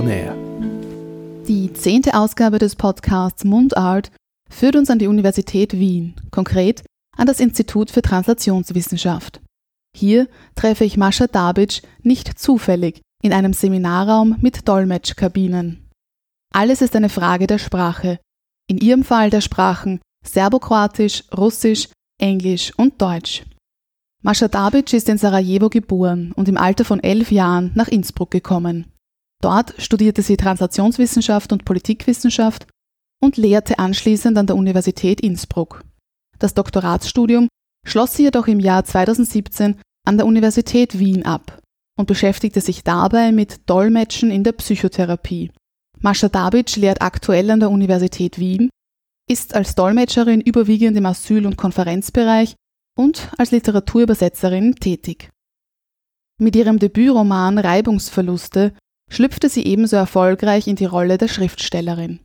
On. Die zehnte Ausgabe des Podcasts Mundart führt uns an die Universität Wien, konkret an das Institut für Translationswissenschaft. Hier treffe ich Mascha Dabic nicht zufällig in einem Seminarraum mit Dolmetschkabinen. Alles ist eine Frage der Sprache, in ihrem Fall der Sprachen Serbokroatisch, Russisch, Englisch und Deutsch. Mascha Dabic ist in Sarajevo geboren und im Alter von elf Jahren nach Innsbruck gekommen. Dort studierte sie Translationswissenschaft und Politikwissenschaft und lehrte anschließend an der Universität Innsbruck. Das Doktoratsstudium schloss sie jedoch im Jahr 2017 an der Universität Wien ab und beschäftigte sich dabei mit Dolmetschen in der Psychotherapie. Mascha Dabic lehrt aktuell an der Universität Wien, ist als Dolmetscherin überwiegend im Asyl- und Konferenzbereich und als Literaturübersetzerin tätig. Mit ihrem Debütroman Reibungsverluste schlüpfte sie ebenso erfolgreich in die Rolle der Schriftstellerin.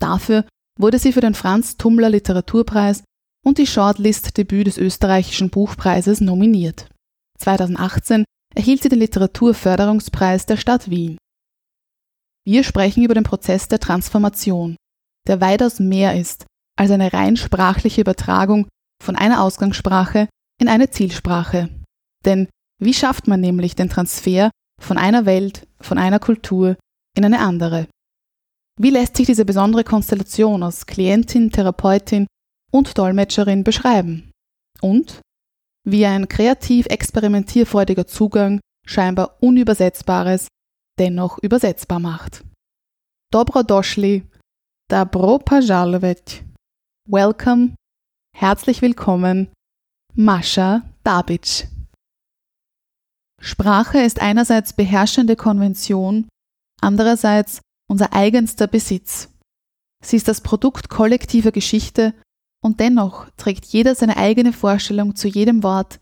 Dafür wurde sie für den Franz Tummler Literaturpreis und die Shortlist-Debüt des österreichischen Buchpreises nominiert. 2018 erhielt sie den Literaturförderungspreis der Stadt Wien. Wir sprechen über den Prozess der Transformation, der weitaus mehr ist als eine rein sprachliche Übertragung von einer Ausgangssprache in eine Zielsprache. Denn wie schafft man nämlich den Transfer von einer Welt, von einer Kultur in eine andere? Wie lässt sich diese besondere Konstellation aus Klientin, Therapeutin und Dolmetscherin beschreiben? Und wie ein kreativ experimentierfreudiger Zugang scheinbar Unübersetzbares dennoch übersetzbar macht. Dobro došli, dobro požalovat. Welcome Herzlich willkommen, Mascha Dabic. Sprache ist einerseits beherrschende Konvention, andererseits unser eigenster Besitz. Sie ist das Produkt kollektiver Geschichte und dennoch trägt jeder seine eigene Vorstellung zu jedem Wort,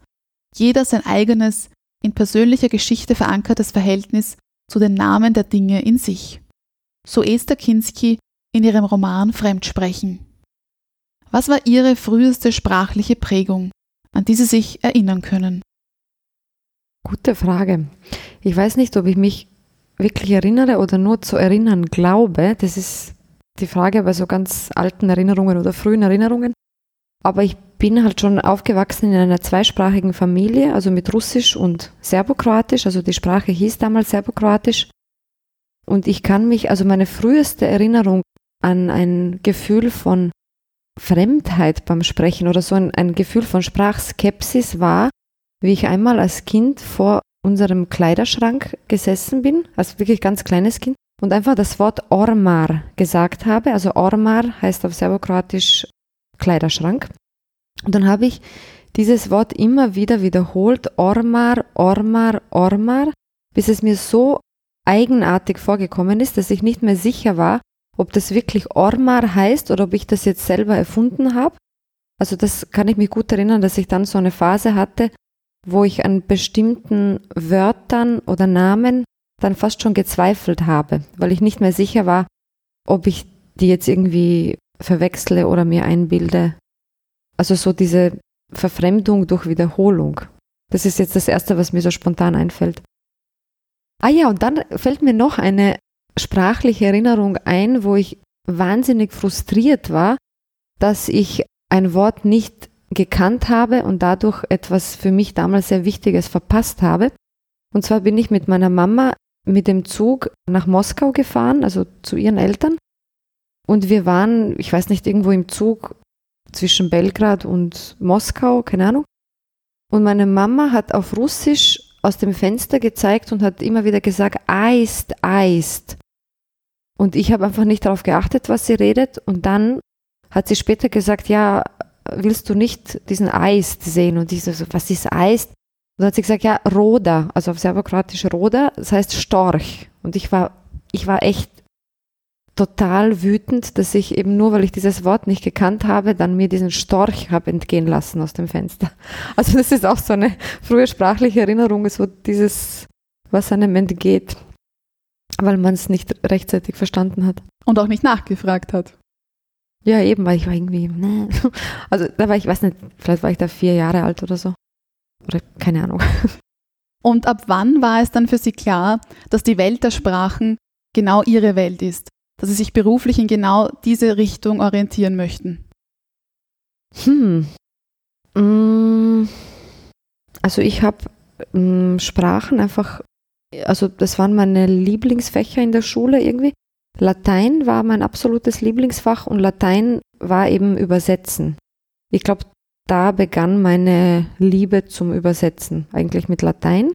jeder sein eigenes, in persönlicher Geschichte verankertes Verhältnis zu den Namen der Dinge in sich. So Esther Kinski in ihrem Roman Fremdsprechen. Was war Ihre früheste sprachliche Prägung, an die Sie sich erinnern können? Gute Frage. Ich weiß nicht, ob ich mich wirklich erinnere oder nur zu erinnern glaube. Das ist die Frage bei so ganz alten Erinnerungen oder frühen Erinnerungen. Aber ich bin halt schon aufgewachsen in einer zweisprachigen Familie, also mit Russisch und Serbokroatisch. Also die Sprache hieß damals Serbokroatisch. Und ich kann mich, also meine früheste Erinnerung an ein Gefühl von Fremdheit beim Sprechen oder so ein, ein Gefühl von Sprachskepsis war, wie ich einmal als Kind vor unserem Kleiderschrank gesessen bin, als wirklich ganz kleines Kind, und einfach das Wort Ormar gesagt habe. Also Ormar heißt auf Serbokroatisch Kleiderschrank. Und dann habe ich dieses Wort immer wieder wiederholt, Ormar, Ormar, Ormar, bis es mir so eigenartig vorgekommen ist, dass ich nicht mehr sicher war, ob das wirklich Ormar heißt oder ob ich das jetzt selber erfunden habe. Also das kann ich mich gut erinnern, dass ich dann so eine Phase hatte, wo ich an bestimmten Wörtern oder Namen dann fast schon gezweifelt habe, weil ich nicht mehr sicher war, ob ich die jetzt irgendwie verwechsle oder mir einbilde. Also so diese Verfremdung durch Wiederholung. Das ist jetzt das Erste, was mir so spontan einfällt. Ah ja, und dann fällt mir noch eine sprachliche Erinnerung ein, wo ich wahnsinnig frustriert war, dass ich ein Wort nicht gekannt habe und dadurch etwas für mich damals sehr Wichtiges verpasst habe. Und zwar bin ich mit meiner Mama mit dem Zug nach Moskau gefahren, also zu ihren Eltern. Und wir waren, ich weiß nicht, irgendwo im Zug zwischen Belgrad und Moskau, keine Ahnung. Und meine Mama hat auf Russisch aus dem Fenster gezeigt und hat immer wieder gesagt, Eist, Eist. Und ich habe einfach nicht darauf geachtet, was sie redet. Und dann hat sie später gesagt, ja, willst du nicht diesen Eist sehen? Und ich so, was ist Eist? Und dann hat sie gesagt, ja, Roda, also auf Serbokroatisch Roda, das heißt Storch. Und ich war, ich war echt total wütend, dass ich eben nur, weil ich dieses Wort nicht gekannt habe, dann mir diesen Storch habe entgehen lassen aus dem Fenster. Also das ist auch so eine frühe sprachliche Erinnerung, so dieses, was einem entgeht weil man es nicht rechtzeitig verstanden hat. Und auch nicht nachgefragt hat. Ja, eben, weil ich war irgendwie, ne. Also da war ich, weiß nicht, vielleicht war ich da vier Jahre alt oder so. Oder keine Ahnung. Und ab wann war es dann für Sie klar, dass die Welt der Sprachen genau ihre Welt ist, dass sie sich beruflich in genau diese Richtung orientieren möchten? Hm. Mm. Also ich habe mm, Sprachen einfach, also das waren meine Lieblingsfächer in der Schule irgendwie. Latein war mein absolutes Lieblingsfach und Latein war eben Übersetzen. Ich glaube, da begann meine Liebe zum Übersetzen, eigentlich mit Latein.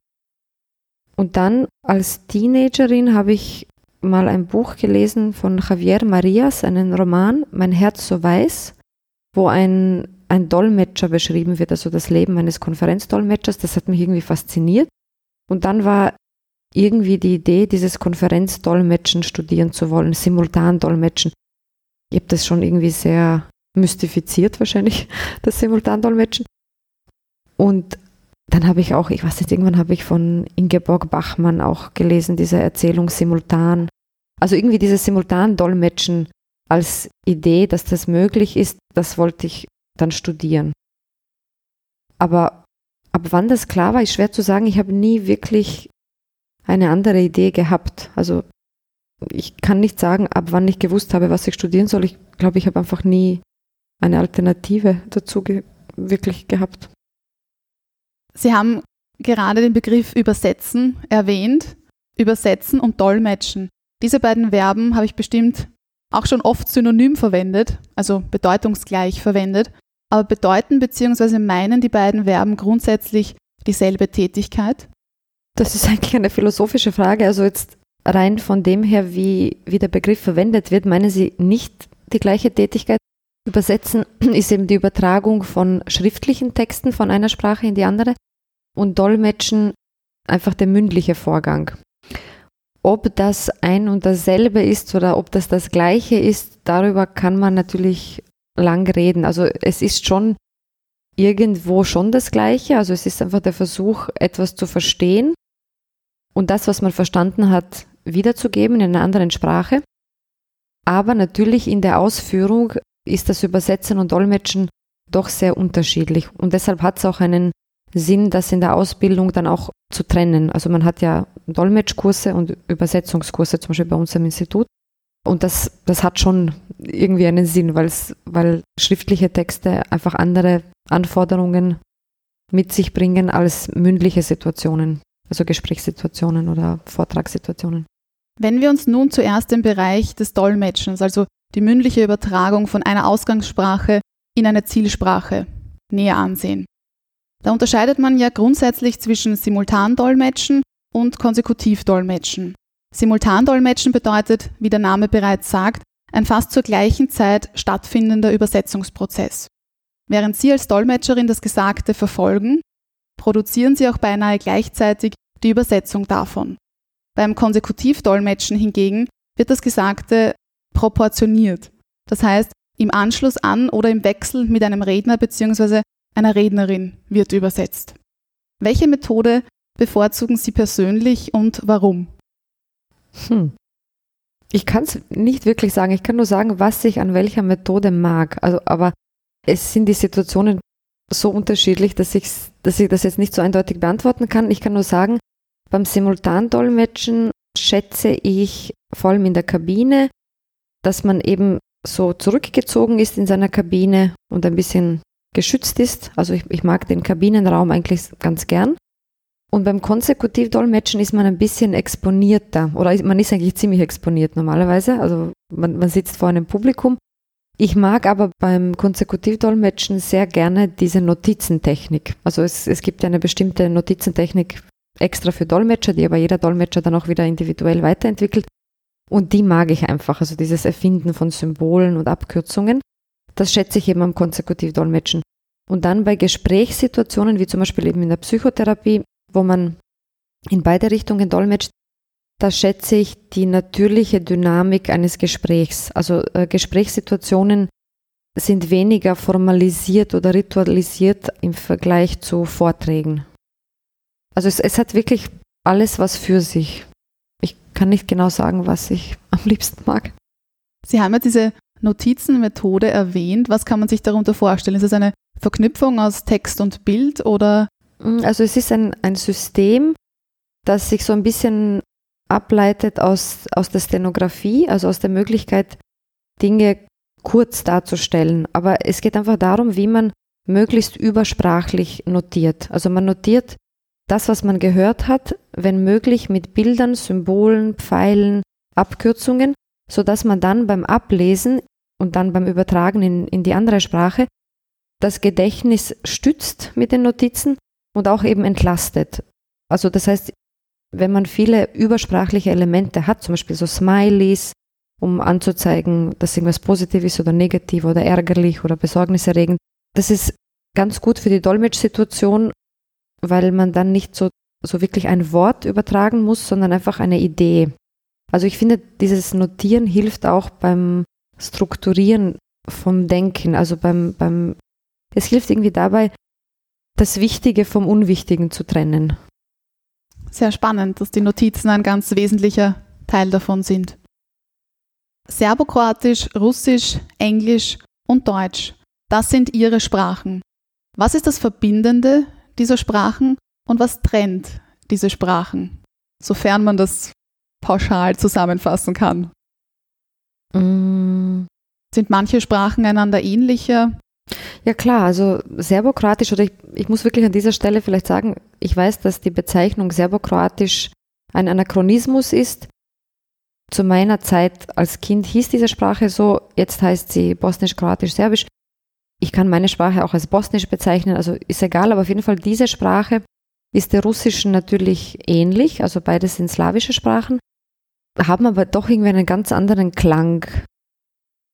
Und dann als Teenagerin habe ich mal ein Buch gelesen von Javier Marias, einen Roman, Mein Herz so weiß, wo ein, ein Dolmetscher beschrieben wird, also das Leben eines Konferenzdolmetschers. Das hat mich irgendwie fasziniert. Und dann war irgendwie die Idee, dieses Konferenzdolmetschen studieren zu wollen, simultan dolmetschen. Ich habe das schon irgendwie sehr mystifiziert wahrscheinlich, das Simultandolmetschen. Und dann habe ich auch, ich weiß nicht, irgendwann habe ich von Ingeborg Bachmann auch gelesen, diese Erzählung simultan. Also irgendwie dieses Simultandolmetschen als Idee, dass das möglich ist, das wollte ich dann studieren. Aber ab wann das klar war, ist schwer zu sagen. Ich habe nie wirklich eine andere Idee gehabt. Also ich kann nicht sagen, ab wann ich gewusst habe, was ich studieren soll. Ich glaube, ich habe einfach nie eine Alternative dazu ge wirklich gehabt. Sie haben gerade den Begriff übersetzen erwähnt. Übersetzen und dolmetschen. Diese beiden Verben habe ich bestimmt auch schon oft synonym verwendet, also bedeutungsgleich verwendet. Aber bedeuten bzw. meinen die beiden Verben grundsätzlich dieselbe Tätigkeit? Das ist eigentlich eine philosophische Frage. Also jetzt rein von dem her, wie, wie der Begriff verwendet wird, meinen Sie nicht die gleiche Tätigkeit? Übersetzen ist eben die Übertragung von schriftlichen Texten von einer Sprache in die andere und Dolmetschen einfach der mündliche Vorgang. Ob das ein und dasselbe ist oder ob das das gleiche ist, darüber kann man natürlich lang reden. Also es ist schon irgendwo schon das gleiche. Also es ist einfach der Versuch, etwas zu verstehen und das, was man verstanden hat, wiederzugeben in einer anderen Sprache. Aber natürlich in der Ausführung ist das Übersetzen und Dolmetschen doch sehr unterschiedlich. Und deshalb hat es auch einen Sinn, das in der Ausbildung dann auch zu trennen. Also man hat ja Dolmetschkurse und Übersetzungskurse, zum Beispiel bei uns im Institut. Und das, das hat schon irgendwie einen Sinn, weil schriftliche Texte einfach andere Anforderungen mit sich bringen als mündliche Situationen also Gesprächssituationen oder Vortragssituationen. Wenn wir uns nun zuerst den Bereich des Dolmetschens, also die mündliche Übertragung von einer Ausgangssprache in eine Zielsprache, näher ansehen. Da unterscheidet man ja grundsätzlich zwischen Simultandolmetschen und Konsekutivdolmetschen. Simultandolmetschen bedeutet, wie der Name bereits sagt, ein fast zur gleichen Zeit stattfindender Übersetzungsprozess. Während Sie als Dolmetscherin das Gesagte verfolgen, produzieren sie auch beinahe gleichzeitig die Übersetzung davon. Beim Konsekutivdolmetschen hingegen wird das Gesagte proportioniert. Das heißt, im Anschluss an oder im Wechsel mit einem Redner bzw. einer Rednerin wird übersetzt. Welche Methode bevorzugen Sie persönlich und warum? Hm. Ich kann es nicht wirklich sagen. Ich kann nur sagen, was ich an welcher Methode mag. Also, aber es sind die Situationen so unterschiedlich, dass, dass ich das jetzt nicht so eindeutig beantworten kann. Ich kann nur sagen, beim Simultandolmetschen schätze ich vor allem in der Kabine, dass man eben so zurückgezogen ist in seiner Kabine und ein bisschen geschützt ist. Also ich, ich mag den Kabinenraum eigentlich ganz gern. Und beim Konsekutivdolmetschen ist man ein bisschen exponierter oder man ist eigentlich ziemlich exponiert normalerweise. Also man, man sitzt vor einem Publikum ich mag aber beim Konsekutivdolmetschen sehr gerne diese Notizentechnik. Also es, es gibt ja eine bestimmte Notizentechnik extra für Dolmetscher, die aber jeder Dolmetscher dann auch wieder individuell weiterentwickelt. Und die mag ich einfach, also dieses Erfinden von Symbolen und Abkürzungen. Das schätze ich eben am Konsekutivdolmetschen. Und dann bei Gesprächssituationen, wie zum Beispiel eben in der Psychotherapie, wo man in beide Richtungen dolmetscht, da schätze ich die natürliche Dynamik eines Gesprächs. Also äh, Gesprächssituationen sind weniger formalisiert oder ritualisiert im Vergleich zu Vorträgen. Also es, es hat wirklich alles was für sich. Ich kann nicht genau sagen, was ich am liebsten mag. Sie haben ja diese Notizenmethode erwähnt. Was kann man sich darunter vorstellen? Ist es eine Verknüpfung aus Text und Bild oder? Also es ist ein, ein System, das sich so ein bisschen ableitet aus, aus der Stenografie, also aus der Möglichkeit, Dinge kurz darzustellen. Aber es geht einfach darum, wie man möglichst übersprachlich notiert. Also man notiert das, was man gehört hat, wenn möglich mit Bildern, Symbolen, Pfeilen, Abkürzungen, sodass man dann beim Ablesen und dann beim Übertragen in, in die andere Sprache das Gedächtnis stützt mit den Notizen und auch eben entlastet. Also das heißt, wenn man viele übersprachliche Elemente hat, zum Beispiel so Smileys, um anzuzeigen, dass irgendwas positiv ist oder negativ oder ärgerlich oder besorgniserregend, das ist ganz gut für die Dolmetschsituation, weil man dann nicht so, so wirklich ein Wort übertragen muss, sondern einfach eine Idee. Also ich finde, dieses Notieren hilft auch beim Strukturieren vom Denken, also beim, beim, es hilft irgendwie dabei, das Wichtige vom Unwichtigen zu trennen. Sehr spannend, dass die Notizen ein ganz wesentlicher Teil davon sind. Serbokroatisch, Russisch, Englisch und Deutsch, das sind ihre Sprachen. Was ist das Verbindende dieser Sprachen und was trennt diese Sprachen, sofern man das pauschal zusammenfassen kann? Mm. Sind manche Sprachen einander ähnlicher? Ja klar, also Serbokroatisch, oder ich, ich muss wirklich an dieser Stelle vielleicht sagen, ich weiß, dass die Bezeichnung Serbokroatisch ein Anachronismus ist. Zu meiner Zeit als Kind hieß diese Sprache so, jetzt heißt sie Bosnisch, Kroatisch, Serbisch. Ich kann meine Sprache auch als Bosnisch bezeichnen, also ist egal, aber auf jeden Fall diese Sprache ist der Russischen natürlich ähnlich, also beides sind slawische Sprachen, haben aber doch irgendwie einen ganz anderen Klang.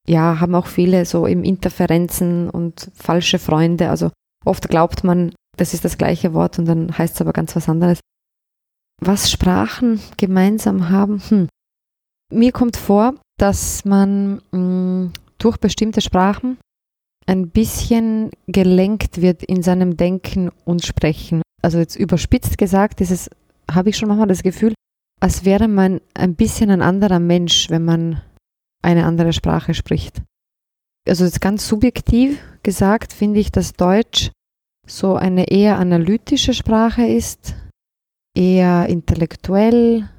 Ja, haben auch viele so im Interferenzen und falsche Freunde. Also oft glaubt man, das ist das gleiche Wort und dann heißt es aber ganz was anderes. Was Sprachen gemeinsam haben? Hm. Mir kommt vor, dass man mh, mm, durch bestimmte Sprachen ein bisschen gelenkt wird in seinem Denken und Sprechen. Also jetzt überspitzt gesagt, habe ich schon manchmal das Gefühl, als wäre man ein bisschen ein anderer Mensch, wenn man eine andere Sprache spricht. Also jetzt ganz subjektiv gesagt finde ich, dass Deutsch so eine eher analytische Sprache ist, eher intellektuell,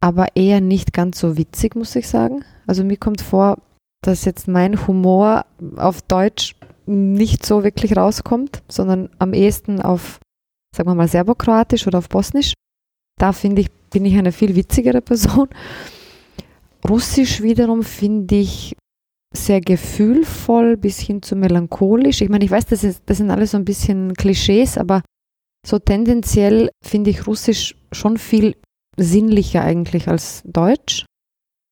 aber eher nicht ganz so witzig, muss ich sagen. Also mir kommt vor, dass jetzt mein Humor auf Deutsch nicht so wirklich rauskommt, sondern am ehesten auf, sagen wir mal, Serbokroatisch oder auf Bosnisch. Da finde ich, bin ich eine viel witzigere Person. Russisch wiederum finde ich sehr gefühlvoll bis hin zu melancholisch. Ich meine, ich weiß, das, ist, das sind alles so ein bisschen Klischees, aber so tendenziell finde ich Russisch schon viel sinnlicher eigentlich als Deutsch.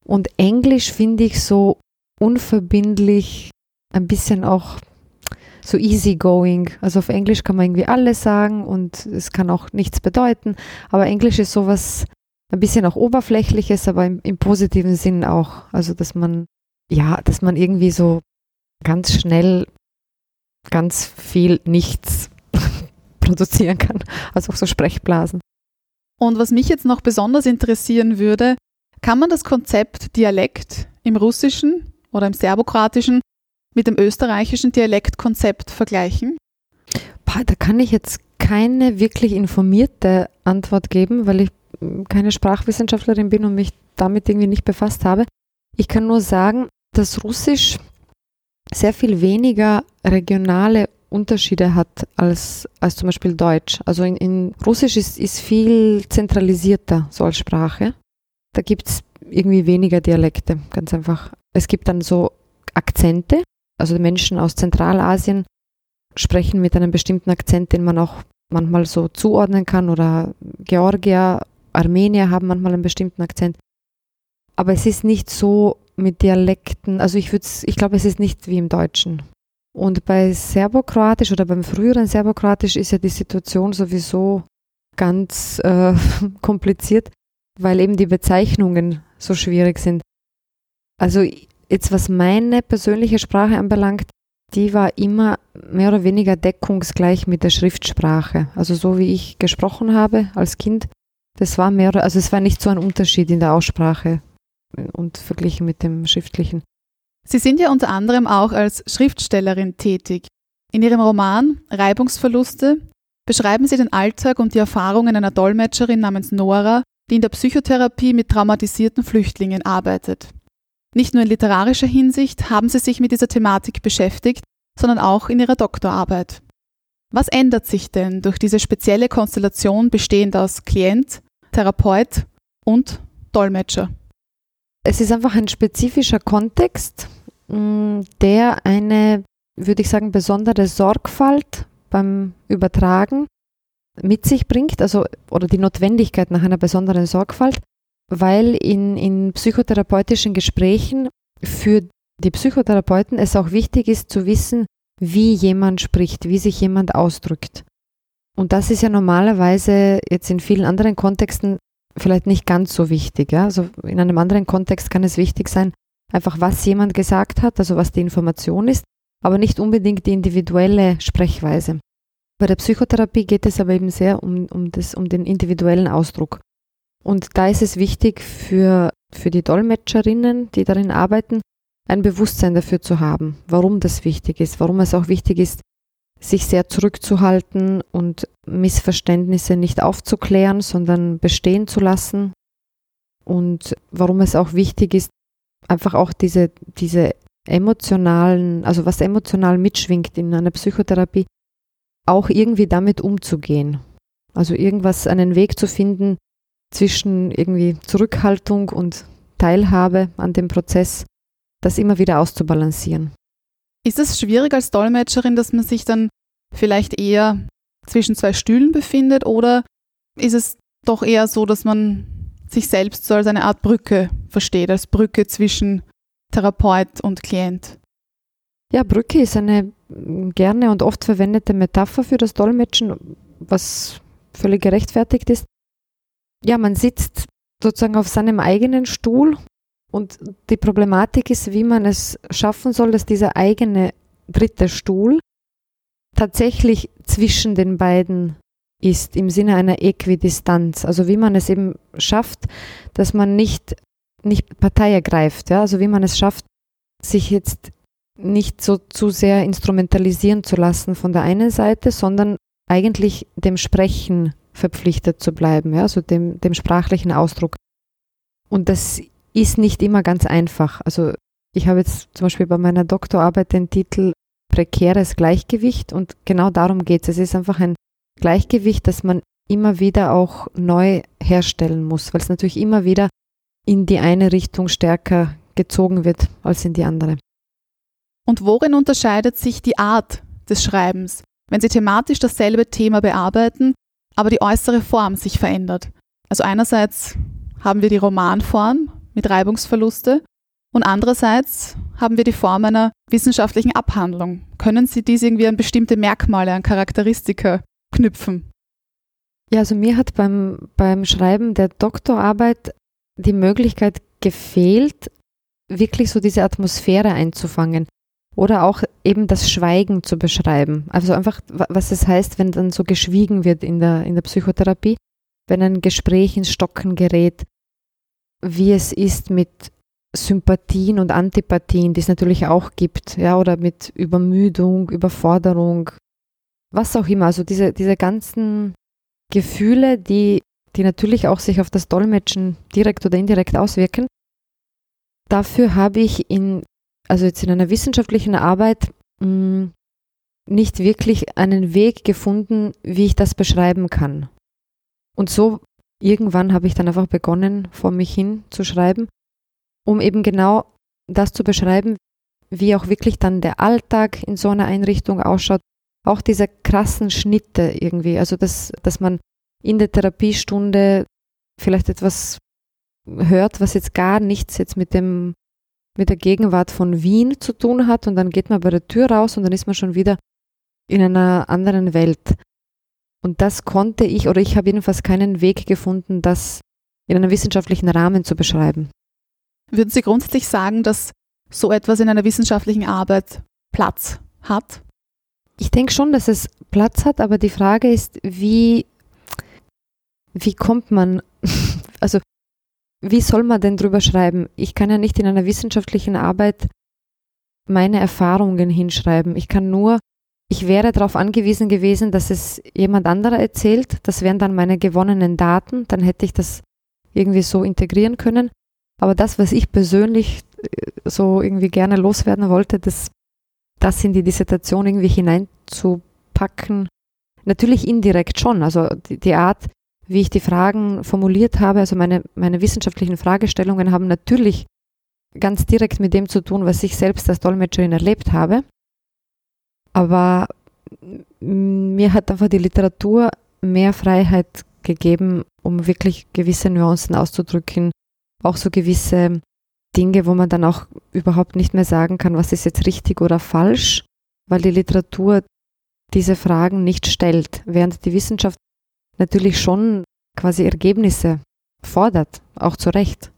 Und Englisch finde ich so unverbindlich, ein bisschen auch so easygoing. Also auf Englisch kann man irgendwie alles sagen und es kann auch nichts bedeuten. Aber Englisch ist sowas ein bisschen auch oberflächliches, aber im, im positiven Sinn auch. Also dass man, ja, dass man irgendwie so ganz schnell ganz viel nichts produzieren kann. Also auch so Sprechblasen. Und was mich jetzt noch besonders interessieren würde, kann man das Konzept Dialekt im Russischen oder im Serbokratischen mit dem österreichischen Dialektkonzept vergleichen? Da kann ich jetzt keine wirklich informierte Antwort geben, weil ich keine Sprachwissenschaftlerin bin und mich damit irgendwie nicht befasst habe. Ich kann nur sagen, dass Russisch sehr viel weniger regionale Unterschiede hat als, als zum Beispiel Deutsch. Also in, in Russisch ist, ist viel zentralisierter so als Sprache. Da gibt es irgendwie weniger Dialekte, ganz einfach. Es gibt dann so Akzente, also Menschen aus Zentralasien sprechen mit einem bestimmten Akzent, den man auch manchmal so zuordnen kann oder Georgier, Armenier haben manchmal einen bestimmten Akzent. Aber es ist nicht so mit Dialekten, also ich würde ich glaube, es ist nicht wie im Deutschen. Und bei Serbokroatisch oder beim früheren Serbokroatisch ist ja die Situation sowieso ganz äh, kompliziert, weil eben die Bezeichnungen so schwierig sind. Also jetzt was meine persönliche Sprache anbelangt, die war immer mehr oder weniger deckungsgleich mit der Schriftsprache. Also so wie ich gesprochen habe als Kind, das war mehr, also es war nicht so ein Unterschied in der Aussprache und verglichen mit dem Schriftlichen. Sie sind ja unter anderem auch als Schriftstellerin tätig. In Ihrem Roman Reibungsverluste beschreiben Sie den Alltag und die Erfahrungen einer Dolmetscherin namens Nora die in der Psychotherapie mit traumatisierten Flüchtlingen arbeitet. Nicht nur in literarischer Hinsicht haben sie sich mit dieser Thematik beschäftigt, sondern auch in ihrer Doktorarbeit. Was ändert sich denn durch diese spezielle Konstellation bestehend aus Klient, Therapeut und Dolmetscher? Es ist einfach ein spezifischer Kontext, mm, der eine, würde ich sagen, besondere Sorgfalt beim Übertragen mit sich bringt, also oder die Notwendigkeit nach einer besonderen Sorgfalt, weil in, in psychotherapeutischen Gesprächen für die Psychotherapeuten es auch wichtig ist zu wissen, wie jemand spricht, wie sich jemand ausdrückt. Und das ist ja normalerweise jetzt in vielen anderen Kontexten vielleicht nicht ganz so wichtig. Ja? Also in einem anderen Kontext kann es wichtig sein, einfach was jemand gesagt hat, also was die Information ist, aber nicht unbedingt die individuelle Sprechweise. Bei der Psychotherapie geht es aber eben sehr um, um, das, um den individuellen Ausdruck. Und da ist es wichtig für, für die Dolmetscherinnen, die darin arbeiten, ein Bewusstsein dafür zu haben, warum das wichtig ist, warum es auch wichtig ist, sich sehr zurückzuhalten und Missverständnisse nicht aufzuklären, sondern bestehen zu lassen. Und warum es auch wichtig ist, einfach auch diese, diese emotionalen, also was emotional mitschwingt in einer Psychotherapie, auch irgendwie damit umzugehen. Also irgendwas, einen Weg zu finden zwischen irgendwie Zurückhaltung und Teilhabe an dem Prozess, das immer wieder auszubalancieren. Ist es schwierig als Dolmetscherin, dass man sich dann vielleicht eher zwischen zwei Stühlen befindet oder ist es doch eher so, dass man sich selbst so als eine Art Brücke versteht, als Brücke zwischen Therapeut und Klient? Ja, Brücke ist eine gerne und oft verwendete Metapher für das Dolmetschen, was völlig gerechtfertigt ist. Ja, man sitzt sozusagen auf seinem eigenen Stuhl und die Problematik ist, wie man es schaffen soll, dass dieser eigene dritte Stuhl tatsächlich zwischen den beiden ist, im Sinne einer Äquidistanz. Also wie man es eben schafft, dass man nicht, nicht Partei ergreift. Ja? Also wie man es schafft, sich jetzt nicht so zu sehr instrumentalisieren zu lassen von der einen Seite, sondern eigentlich dem Sprechen verpflichtet zu bleiben, ja? also dem, dem sprachlichen Ausdruck. Und das ist nicht immer ganz einfach. Also ich habe jetzt zum Beispiel bei meiner Doktorarbeit den Titel Prekäres Gleichgewicht und genau darum geht es. Es ist einfach ein Gleichgewicht, das man immer wieder auch neu herstellen muss, weil es natürlich immer wieder in die eine Richtung stärker gezogen wird als in die andere. Und worin unterscheidet sich die Art des Schreibens, wenn Sie thematisch dasselbe Thema bearbeiten, aber die äußere Form sich verändert? Also einerseits haben wir die Romanform, mit Reibungsverluste und andererseits haben wir die Form einer wissenschaftlichen Abhandlung. Können Sie dies irgendwie an bestimmte Merkmale, an Charakteristika knüpfen? Ja, also mir hat beim, beim Schreiben der Doktorarbeit die Möglichkeit gefehlt, wirklich so diese Atmosphäre einzufangen oder auch eben das Schweigen zu beschreiben. Also einfach, was es heißt, wenn dann so geschwiegen wird in der, in der Psychotherapie, wenn ein Gespräch ins Stocken gerät, wie es ist mit Sympathien und Antipathien, die es natürlich auch gibt, ja, oder mit Übermüdung, Überforderung, was auch immer. Also diese, diese ganzen Gefühle, die, die natürlich auch sich auf das Dolmetschen direkt oder indirekt auswirken. Dafür habe ich in, also jetzt in einer wissenschaftlichen Arbeit, mh, hm, nicht wirklich einen Weg gefunden, wie ich das beschreiben kann. Und so irgendwann habe ich dann einfach begonnen, vor mich hin zu schreiben, um eben genau das zu beschreiben, wie auch wirklich dann der Alltag in so einer Einrichtung ausschaut. Auch diese krassen Schnitte irgendwie, also dass, dass man in der Therapiestunde vielleicht etwas hört, was jetzt gar nichts jetzt mit dem mit der Gegenwart von Wien zu tun hat und dann geht man bei der Tür raus und dann ist man schon wieder in einer anderen Welt. Und das konnte ich oder ich habe jedenfalls keinen Weg gefunden, das in einem wissenschaftlichen Rahmen zu beschreiben. Würden Sie grundsätzlich sagen, dass so etwas in einer wissenschaftlichen Arbeit Platz hat? Ich denke schon, dass es Platz hat, aber die Frage ist, wie, wie kommt man, also wie soll man denn drüber schreiben? Ich kann ja nicht in einer wissenschaftlichen Arbeit meine Erfahrungen hinschreiben. Ich kann nur ich wäre darauf angewiesen gewesen, dass es jemand anderer erzählt. Das wären dann meine gewonnenen Daten. Dann hätte ich das irgendwie so integrieren können. Aber das, was ich persönlich äh, so irgendwie gerne loswerden wollte, das, das in die Dissertation irgendwie hineinzupacken, natürlich indirekt schon. Also die, die Art, wie ich die Fragen formuliert habe, also meine, meine wissenschaftlichen Fragestellungen haben natürlich ganz direkt mit dem zu tun, was ich selbst als Dolmetscherin erlebt habe. Aber mir hat einfach die Literatur mehr Freiheit gegeben, um wirklich gewisse Nuancen auszudrücken, auch so gewisse Dinge, wo man dann auch überhaupt nicht mehr sagen kann, was ist jetzt richtig oder falsch, weil die Literatur diese Fragen nicht stellt, während die Wissenschaft natürlich schon quasi Ergebnisse fordert, auch zu Recht.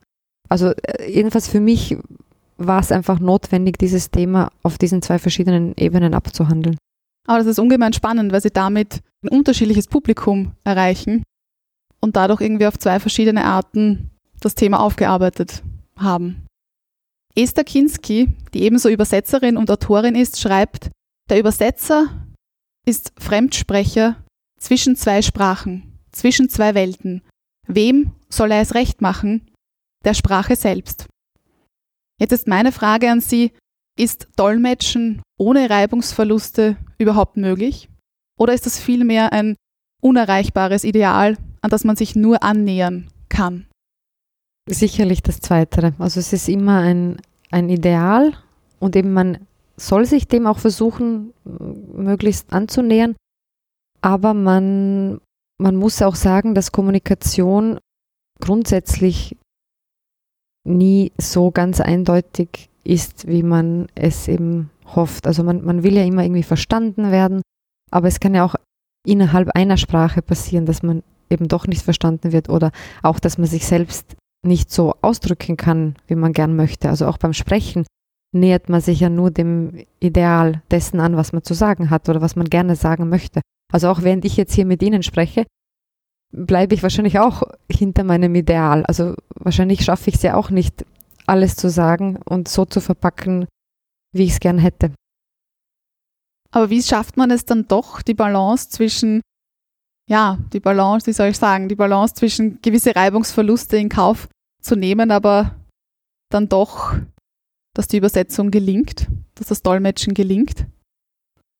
Also äh, jedenfalls für mich war es einfach notwendig, dieses Thema auf diesen zwei verschiedenen Ebenen abzuhandeln. Aber das ist ungemein spannend, weil sie damit ein unterschiedliches Publikum erreichen und dadurch irgendwie auf zwei verschiedene Arten das Thema aufgearbeitet haben. Esther Kinski, die ebenso Übersetzerin und Autorin ist, schreibt, der Übersetzer ist Fremdsprecher zwischen zwei Sprachen, zwischen zwei Welten. Wem soll er es recht machen? Der Sprache selbst. Jetzt ist meine Frage an Sie, ist Dolmetschen ohne Reibungsverluste überhaupt möglich? Oder ist das vielmehr ein unerreichbares Ideal, an das man sich nur annähern kann? Sicherlich das Zweite. Also es ist immer ein, ein Ideal und eben man soll sich dem auch versuchen, möglichst anzunähern. Aber man, man muss auch sagen, dass Kommunikation grundsätzlich nie so ganz eindeutig ist, wie man es eben hofft. Also man, man will ja immer irgendwie verstanden werden, aber es kann ja auch innerhalb einer Sprache passieren, dass man eben doch nicht verstanden wird oder auch, dass man sich selbst nicht so ausdrücken kann, wie man gern möchte. Also auch beim Sprechen nähert man sich ja nur dem Ideal dessen an, was man zu sagen hat oder was man gerne sagen möchte. Also auch während ich jetzt hier mit Ihnen spreche, bleibe ich wahrscheinlich auch hinter meinem Ideal. Also wahrscheinlich schaffe ich es ja auch nicht, alles zu sagen und so zu verpacken, wie ich es gern hätte. Aber wie schafft man es dann doch, die Balance zwischen, ja, die Balance, wie soll ich sagen, die Balance zwischen gewisse Reibungsverluste in Kauf zu nehmen, aber dann doch, dass die Übersetzung gelingt, dass das Dolmetschen gelingt?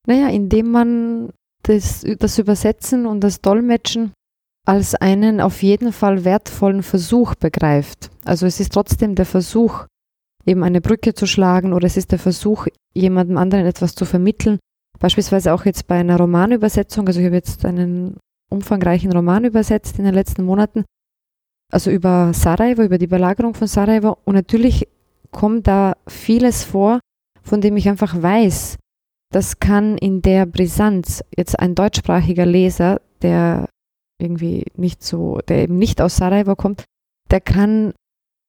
Naja, indem man das, das Übersetzen und das Dolmetschen als einen auf jeden Fall wertvollen Versuch begreift. Also es ist trotzdem der Versuch, eben eine Brücke zu schlagen oder es ist der Versuch, jemandem anderen etwas zu vermitteln. Beispielsweise auch jetzt bei einer Romanübersetzung. Also ich habe jetzt einen umfangreichen Roman übersetzt in den letzten Monaten. Also über Sarajevo, über die Belagerung von Sarajevo. Und natürlich kommt da vieles vor, von dem ich einfach weiß, das kann in der Brisanz jetzt ein deutschsprachiger Leser, der irgendwie nicht so, der eben nicht aus Sarajevo kommt, der kann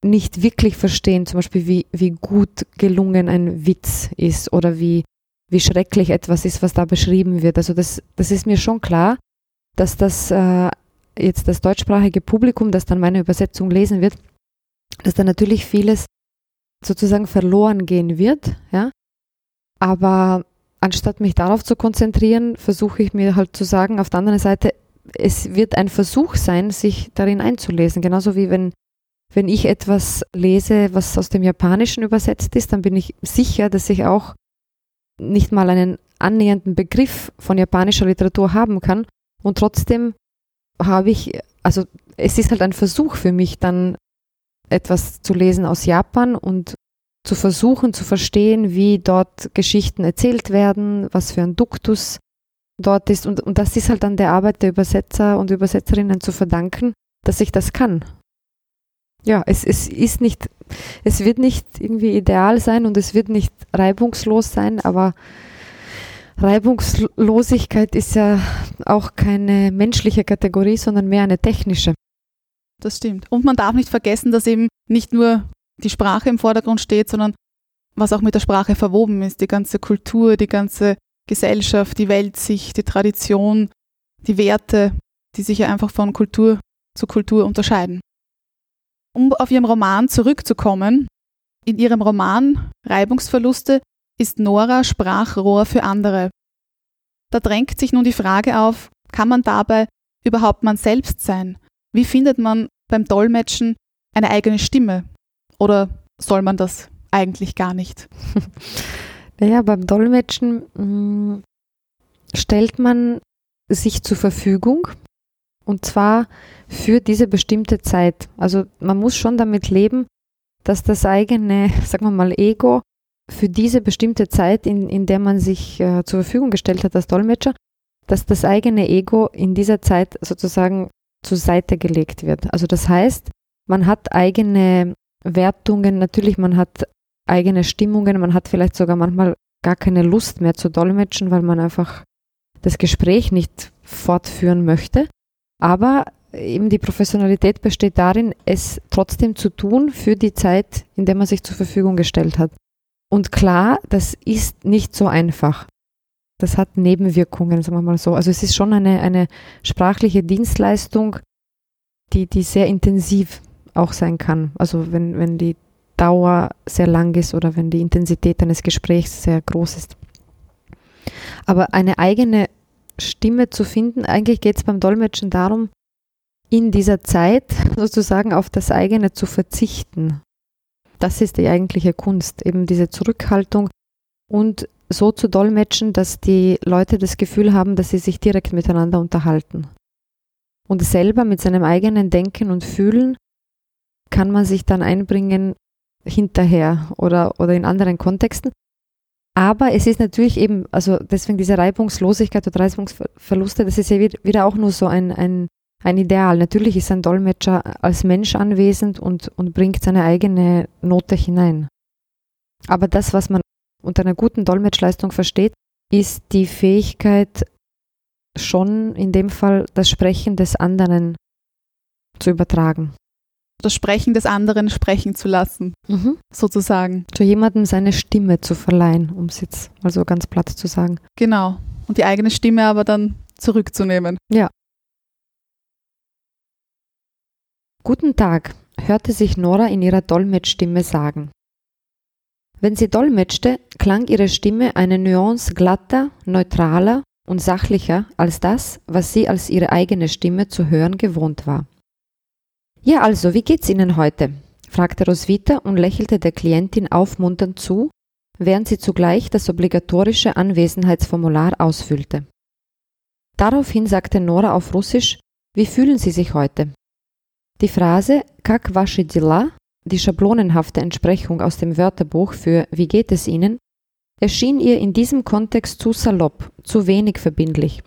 nicht wirklich verstehen, zum Beispiel, wie, wie gut gelungen ein Witz ist oder wie, wie schrecklich etwas ist, was da beschrieben wird. Also das, das ist mir schon klar, dass das äh, jetzt das deutschsprachige Publikum, das dann meine Übersetzung lesen wird, dass da natürlich vieles sozusagen verloren gehen wird, ja. Aber anstatt mich darauf zu konzentrieren, versuche ich mir halt zu sagen, auf der anderen Seite, es wird ein Versuch sein, sich darin einzulesen. Genauso wie wenn, wenn ich etwas lese, was aus dem Japanischen übersetzt ist, dann bin ich sicher, dass ich auch nicht mal einen annähernden Begriff von japanischer Literatur haben kann. Und trotzdem habe ich, also es ist halt ein Versuch für mich, dann etwas zu lesen aus Japan und zu versuchen zu verstehen, wie dort Geschichten erzählt werden, was für ein Duktus dort ist. Und, und das ist halt dann der Arbeit der Übersetzer und Übersetzerinnen zu verdanken, dass ich das kann. Ja, es, es ist nicht, es wird nicht irgendwie ideal sein und es wird nicht reibungslos sein, aber Reibungslosigkeit ist ja auch keine menschliche Kategorie, sondern mehr eine technische. Das stimmt. Und man darf nicht vergessen, dass eben nicht nur die Sprache im Vordergrund steht, sondern was auch mit der Sprache verwoben ist, die ganze Kultur, die ganze Gesellschaft, die Weltsicht, die Tradition, die Werte, die sich ja einfach von Kultur zu Kultur unterscheiden. Um auf ihrem Roman zurückzukommen, in ihrem Roman Reibungsverluste ist Nora Sprachrohr für andere. Da drängt sich nun die Frage auf, kann man dabei überhaupt man selbst sein? Wie findet man beim Dolmetschen eine eigene Stimme? Oder soll man das eigentlich gar nicht? Naja, beim Dolmetschen mh, mm, stellt man sich zur Verfügung und zwar für diese bestimmte Zeit. Also man muss schon damit leben, dass das eigene, sagen wir mal, Ego für diese bestimmte Zeit, in, in der man sich äh, zur Verfügung gestellt hat als Dolmetscher, dass das eigene Ego in dieser Zeit sozusagen zur Seite gelegt wird. Also das heißt, man hat eigene Wertungen, natürlich, man hat eigene Stimmungen, man hat vielleicht sogar manchmal gar keine Lust mehr zu dolmetschen, weil man einfach das Gespräch nicht fortführen möchte. Aber eben die Professionalität besteht darin, es trotzdem zu tun für die Zeit, in der man sich zur Verfügung gestellt hat. Und klar, das ist nicht so einfach. Das hat Nebenwirkungen, sagen wir mal so. Also es ist schon eine, eine sprachliche Dienstleistung, die, die sehr intensiv auch sein kann. Also wenn, wenn die Dauer sehr lang ist oder wenn die Intensität eines Gesprächs sehr groß ist. Aber eine eigene Stimme zu finden, eigentlich geht es beim Dolmetschen darum, in dieser Zeit sozusagen auf das eigene zu verzichten. Das ist die eigentliche Kunst, eben diese Zurückhaltung und so zu dolmetschen, dass die Leute das Gefühl haben, dass sie sich direkt miteinander unterhalten. Und selber mit seinem eigenen Denken und Fühlen kann man sich dann einbringen hinterher oder, oder in anderen Kontexten. Aber es ist natürlich eben, also deswegen diese Reibungslosigkeit oder Reibungsverluste, das ist ja wieder auch nur so ein, ein, ein Ideal. Natürlich ist ein Dolmetscher als Mensch anwesend und, und bringt seine eigene Note hinein. Aber das, was man unter einer guten Dolmetschleistung versteht, ist die Fähigkeit, schon in dem Fall das Sprechen des anderen zu übertragen das Sprechen des anderen sprechen zu lassen, mhm. sozusagen. Zu jemandem seine Stimme zu verleihen, um es jetzt mal so ganz platt zu sagen. Genau. Und die eigene Stimme aber dann zurückzunehmen. Ja. Guten Tag, hörte sich Nora in ihrer Dolmetschstimme sagen. Wenn sie dolmetschte, klang ihre Stimme eine Nuance glatter, neutraler und sachlicher als das, was sie als ihre eigene Stimme zu hören gewohnt war. Ja, also, wie geht's Ihnen heute? fragte Roswitha und lächelte der Klientin aufmunternd zu, während sie zugleich das obligatorische Anwesenheitsformular ausfüllte. Daraufhin sagte Nora auf Russisch, wie fühlen Sie sich heute? Die Phrase Kak ваши дела, die schablonenhafte Entsprechung aus dem Wörterbuch für Wie geht es Ihnen, erschien ihr in diesem Kontext zu salopp, zu wenig verbindlich.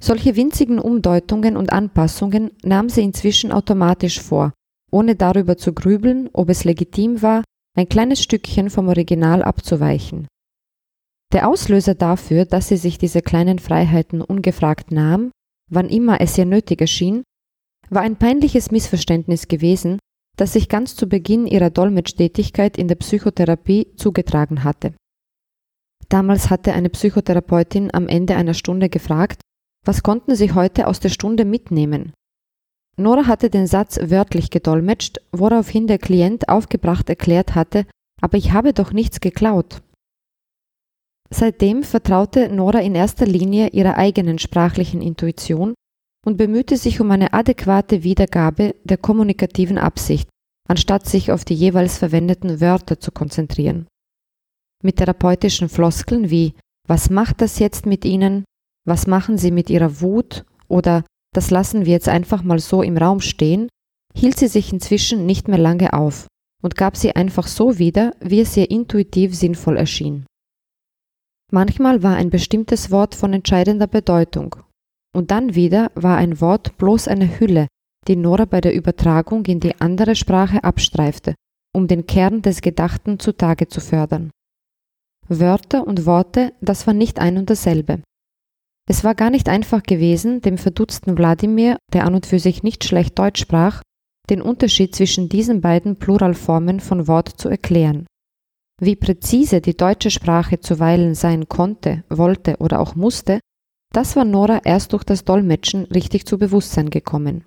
Solche winzigen Umdeutungen und Anpassungen nahm sie inzwischen automatisch vor, ohne darüber zu grübeln, ob es legitim war, ein kleines Stückchen vom Original abzuweichen. Der Auslöser dafür, dass sie sich diese kleinen Freiheiten ungefragt nahm, wann immer es ihr nötig erschien, war ein peinliches Missverständnis gewesen, das sich ganz zu Beginn ihrer Dolmetschtätigkeit in der Psychotherapie zugetragen hatte. Damals hatte eine Psychotherapeutin am Ende einer Stunde gefragt, was konnten Sie heute aus der Stunde mitnehmen? Nora hatte den Satz wörtlich gedolmetscht, woraufhin der Klient aufgebracht erklärt hatte, aber ich habe doch nichts geklaut. Seitdem vertraute Nora in erster Linie ihrer eigenen sprachlichen Intuition und bemühte sich um eine adäquate Wiedergabe der kommunikativen Absicht, anstatt sich auf die jeweils verwendeten Wörter zu konzentrieren. Mit therapeutischen Floskeln wie Was macht das jetzt mit Ihnen? Was machen sie mit ihrer Wut oder das lassen wir jetzt einfach mal so im Raum stehen, hielt sie sich inzwischen nicht mehr lange auf und gab sie einfach so wieder, wie es ihr intuitiv sinnvoll erschien. Manchmal war ein bestimmtes Wort von entscheidender Bedeutung, und dann wieder war ein Wort bloß eine Hülle, die Nora bei der Übertragung in die andere Sprache abstreifte, um den Kern des Gedachten zutage zu fördern. Wörter und Worte, das war nicht ein und dasselbe. Es war gar nicht einfach gewesen, dem verdutzten Wladimir, der an und für sich nicht schlecht Deutsch sprach, den Unterschied zwischen diesen beiden Pluralformen von Wort zu erklären. Wie präzise die deutsche Sprache zuweilen sein konnte, wollte oder auch musste, das war Nora erst durch das Dolmetschen richtig zu Bewusstsein gekommen.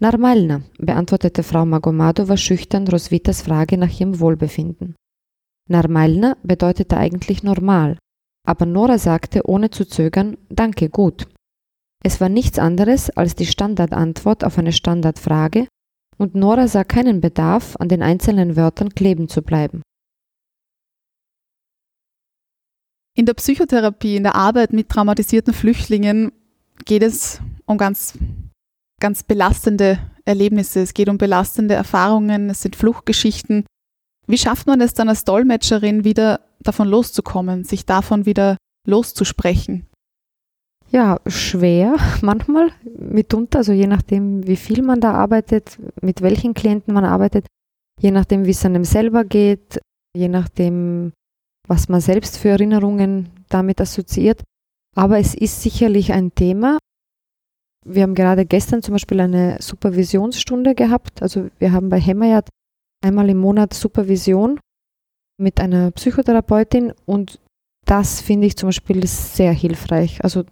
Normalna, beantwortete Frau Magomadova schüchtern Roswitas Frage nach ihrem Wohlbefinden. Normalna bedeutete eigentlich normal, aber Nora sagte ohne zu zögern Danke, gut. Es war nichts anderes als die Standardantwort auf eine Standardfrage und Nora sah keinen Bedarf, an den einzelnen Wörtern kleben zu bleiben. In der Psychotherapie, in der Arbeit mit traumatisierten Flüchtlingen geht es um ganz, ganz belastende Erlebnisse. Es geht um belastende Erfahrungen, es sind Fluchtgeschichten. Wie schafft man es dann als Dolmetscherin wieder davon loszukommen, sich davon wieder loszusprechen? Ja, schwer manchmal, mitunter, also je nachdem, wie viel man da arbeitet, mit welchen Klienten man arbeitet, je nachdem, wie es einem selber geht, je nachdem, was man selbst für Erinnerungen damit assoziiert. Aber es ist sicherlich ein Thema. Wir haben gerade gestern zum Beispiel eine Supervisionsstunde gehabt. Also wir haben bei Hemmerjad einmal im Monat Supervision mit einer Psychotherapeutin und das finde ich zum Beispiel sehr hilfreich. Also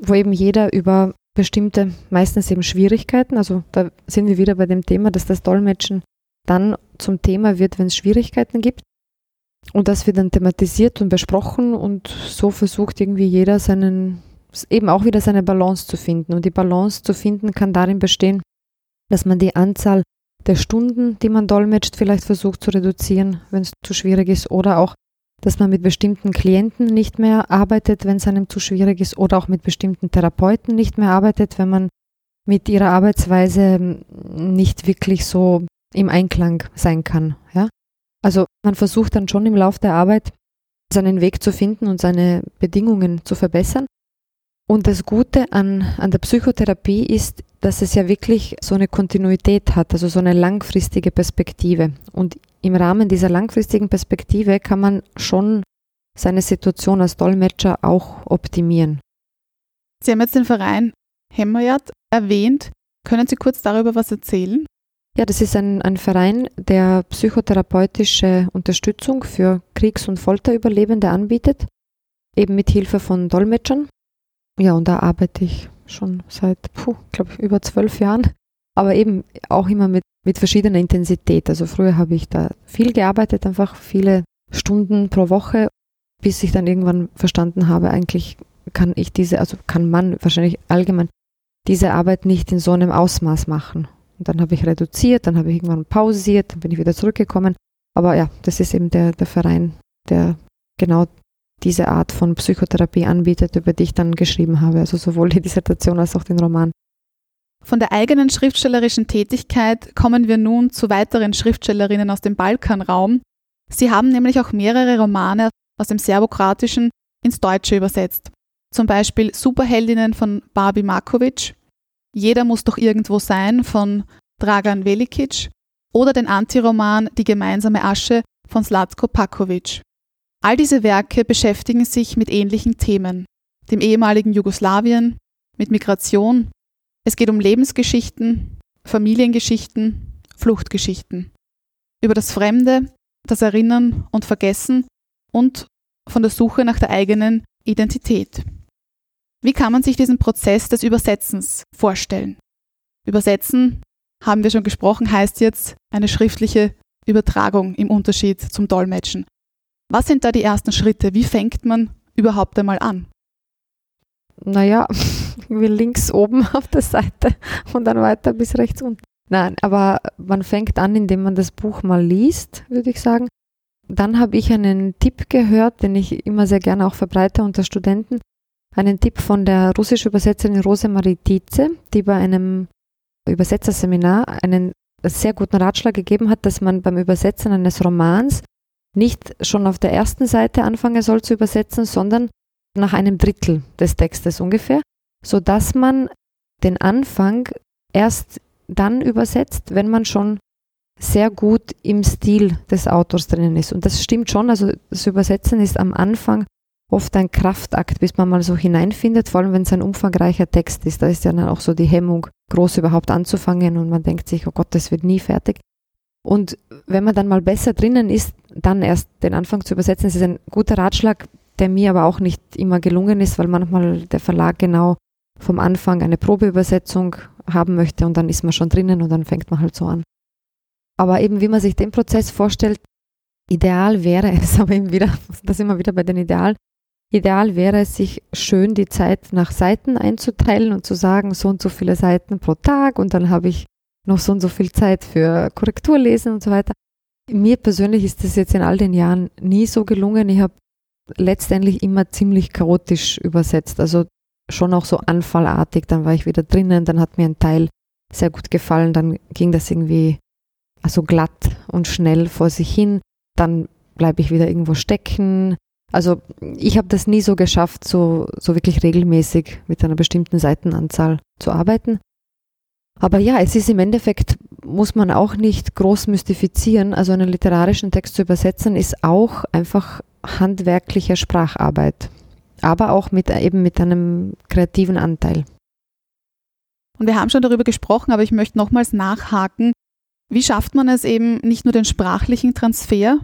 wo eben jeder über bestimmte, meistens eben Schwierigkeiten, also da sind wir wieder bei dem Thema, dass das Dolmetschen dann zum Thema wird, wenn es Schwierigkeiten gibt. Und das wird dann thematisiert und besprochen und so versucht irgendwie jeder seinen, eben auch wieder seine Balance zu finden. Und die Balance zu finden kann darin bestehen, dass man die Anzahl der Stunden, die man dolmetscht, vielleicht versucht zu reduzieren, wenn es zu schwierig ist, oder auch, dass man mit bestimmten Klienten nicht mehr arbeitet, wenn es einem zu schwierig ist, oder auch mit bestimmten Therapeuten nicht mehr arbeitet, wenn man mit ihrer Arbeitsweise nicht wirklich so im Einklang sein kann. Ja? Also man versucht dann schon im Laufe der Arbeit seinen Weg zu finden und seine Bedingungen zu verbessern. Und das Gute an, an der Psychotherapie ist, dass es ja wirklich so eine Kontinuität hat, also so eine langfristige Perspektive. Und im Rahmen dieser langfristigen Perspektive kann man schon seine Situation als Dolmetscher auch optimieren. Sie haben jetzt den Verein Hemmerjad erwähnt. Können Sie kurz darüber was erzählen? Ja, das ist ein, ein Verein, der psychotherapeutische Unterstützung für Kriegs- und Folterüberlebende anbietet, eben mit Hilfe von Dolmetschern. Ja, und da arbeite ich schon seit, glaube ich, über zwölf Jahren, aber eben auch immer mit, mit verschiedener Intensität. Also früher habe ich da viel gearbeitet, einfach viele Stunden pro Woche, bis ich dann irgendwann verstanden habe, eigentlich kann ich diese, also kann man wahrscheinlich allgemein diese Arbeit nicht in so einem Ausmaß machen. Und dann habe ich reduziert, dann habe ich irgendwann pausiert, dann bin ich wieder zurückgekommen. Aber ja, das ist eben der, der Verein, der genau diese Art von Psychotherapie anbietet, über die ich dann geschrieben habe. Also sowohl die Dissertation als auch den Roman. Von der eigenen schriftstellerischen Tätigkeit kommen wir nun zu weiteren Schriftstellerinnen aus dem Balkanraum. Sie haben nämlich auch mehrere Romane aus dem Serbokratischen ins Deutsche übersetzt. Zum Beispiel Superheldinnen von Barbie Markovic, jeder muss doch irgendwo sein von Dragan Velikic oder den Antiroman Die gemeinsame Asche von Slatko Pakovic. All diese Werke beschäftigen sich mit ähnlichen Themen, dem ehemaligen Jugoslawien, mit Migration. Es geht um Lebensgeschichten, Familiengeschichten, Fluchtgeschichten, über das Fremde, das Erinnern und Vergessen und von der Suche nach der eigenen Identität. Wie kann man sich diesen Prozess des Übersetzens vorstellen? Übersetzen, haben wir schon gesprochen, heißt jetzt eine schriftliche Übertragung im Unterschied zum Dolmetschen. Was sind da die ersten Schritte? Wie fängt man überhaupt einmal an? Naja, wie links oben auf der Seite und dann weiter bis rechts unten. Nein, aber man fängt an, indem man das Buch mal liest, würde ich sagen. Dann habe ich einen Tipp gehört, den ich immer sehr gerne auch verbreite unter Studenten einen Tipp von der russischen Übersetzerin Rosemarie Dietze, die bei einem Übersetzerseminar einen sehr guten Ratschlag gegeben hat, dass man beim Übersetzen eines Romans nicht schon auf der ersten Seite anfangen soll zu übersetzen, sondern nach einem Drittel des Textes ungefähr, so dass man den Anfang erst dann übersetzt, wenn man schon sehr gut im Stil des Autors drinnen ist. Und das stimmt schon, also das Übersetzen ist am Anfang oft ein Kraftakt, bis man mal so hineinfindet, vor allem wenn es ein umfangreicher Text ist. Da ist ja dann auch so die Hemmung, groß überhaupt anzufangen und man denkt sich, oh Gott, das wird nie fertig. Und wenn man dann mal besser drinnen ist, dann erst den Anfang zu übersetzen, das ist ein guter Ratschlag, der mir aber auch nicht immer gelungen ist, weil manchmal der Verlag genau vom Anfang eine Probeübersetzung haben möchte und dann ist man schon drinnen und dann fängt man halt so an. Aber eben wie man sich den Prozess vorstellt, ideal wäre es, aber eben wieder, da sind wir wieder bei den Idealen, Ideal wäre es, sich schön die Zeit nach Seiten einzuteilen und zu sagen, so und so viele Seiten pro Tag und dann habe ich noch so und so viel Zeit für Korrekturlesen und so weiter. Mir persönlich ist das jetzt in all den Jahren nie so gelungen. Ich habe letztendlich immer ziemlich chaotisch übersetzt, also schon auch so anfallartig. Dann war ich wieder drinnen, dann hat mir ein Teil sehr gut gefallen, dann ging das irgendwie also glatt und schnell vor sich hin. Dann bleibe ich wieder irgendwo stecken. Also ich habe das nie so geschafft, so, so wirklich regelmäßig mit einer bestimmten Seitenanzahl zu arbeiten. Aber ja, es ist im Endeffekt, muss man auch nicht groß mystifizieren. Also einen literarischen Text zu übersetzen, ist auch einfach handwerkliche Spracharbeit. Aber auch mit, eben mit einem kreativen Anteil. Und wir haben schon darüber gesprochen, aber ich möchte nochmals nachhaken. Wie schafft man es eben nicht nur den sprachlichen Transfer,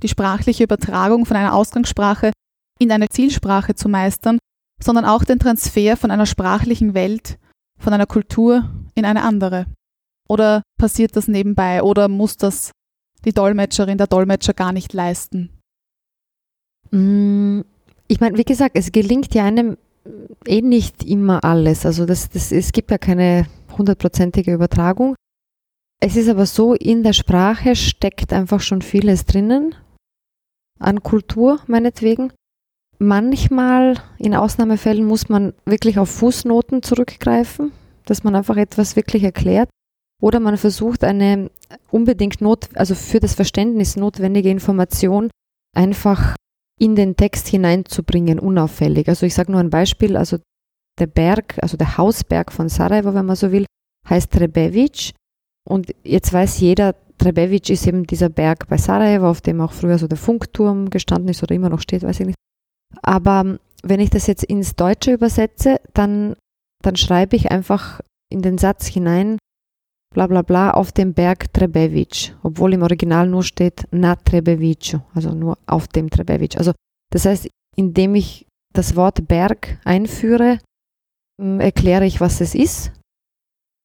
die sprachliche Übertragung von einer Ausgangssprache in eine Zielsprache zu meistern, sondern auch den Transfer von einer sprachlichen Welt, von einer Kultur in eine andere? Oder passiert das nebenbei oder muss das die Dolmetscherin, der Dolmetscher gar nicht leisten? Mm, ich meine, wie gesagt, es gelingt ja einem eh nicht immer alles. Also das, das, es gibt ja keine hundertprozentige Übertragung. Es ist aber so, in der Sprache steckt einfach schon vieles drinnen, an Kultur meinetwegen. Manchmal, in Ausnahmefällen, muss man wirklich auf Fußnoten zurückgreifen, dass man einfach etwas wirklich erklärt. Oder man versucht eine unbedingt not, also für das Verständnis notwendige Information einfach in den Text hineinzubringen, unauffällig. Also ich sage nur ein Beispiel, also der Berg, also der Hausberg von Sarajevo, wenn man so will, heißt Trebevic. Und jetzt weiß jeder, Trebevic ist eben dieser Berg bei Sarajevo, auf dem auch früher so der Funkturm gestanden ist oder immer noch steht, weiß ich nicht. Aber wenn ich das jetzt ins Deutsche übersetze, dann, dann schreibe ich einfach in den Satz hinein, bla bla bla, auf dem Berg Trebevic, obwohl im Original nur steht na Trebevic, also nur auf dem Trebevic. Also das heißt, indem ich das Wort Berg einführe, erkläre ich, was es ist.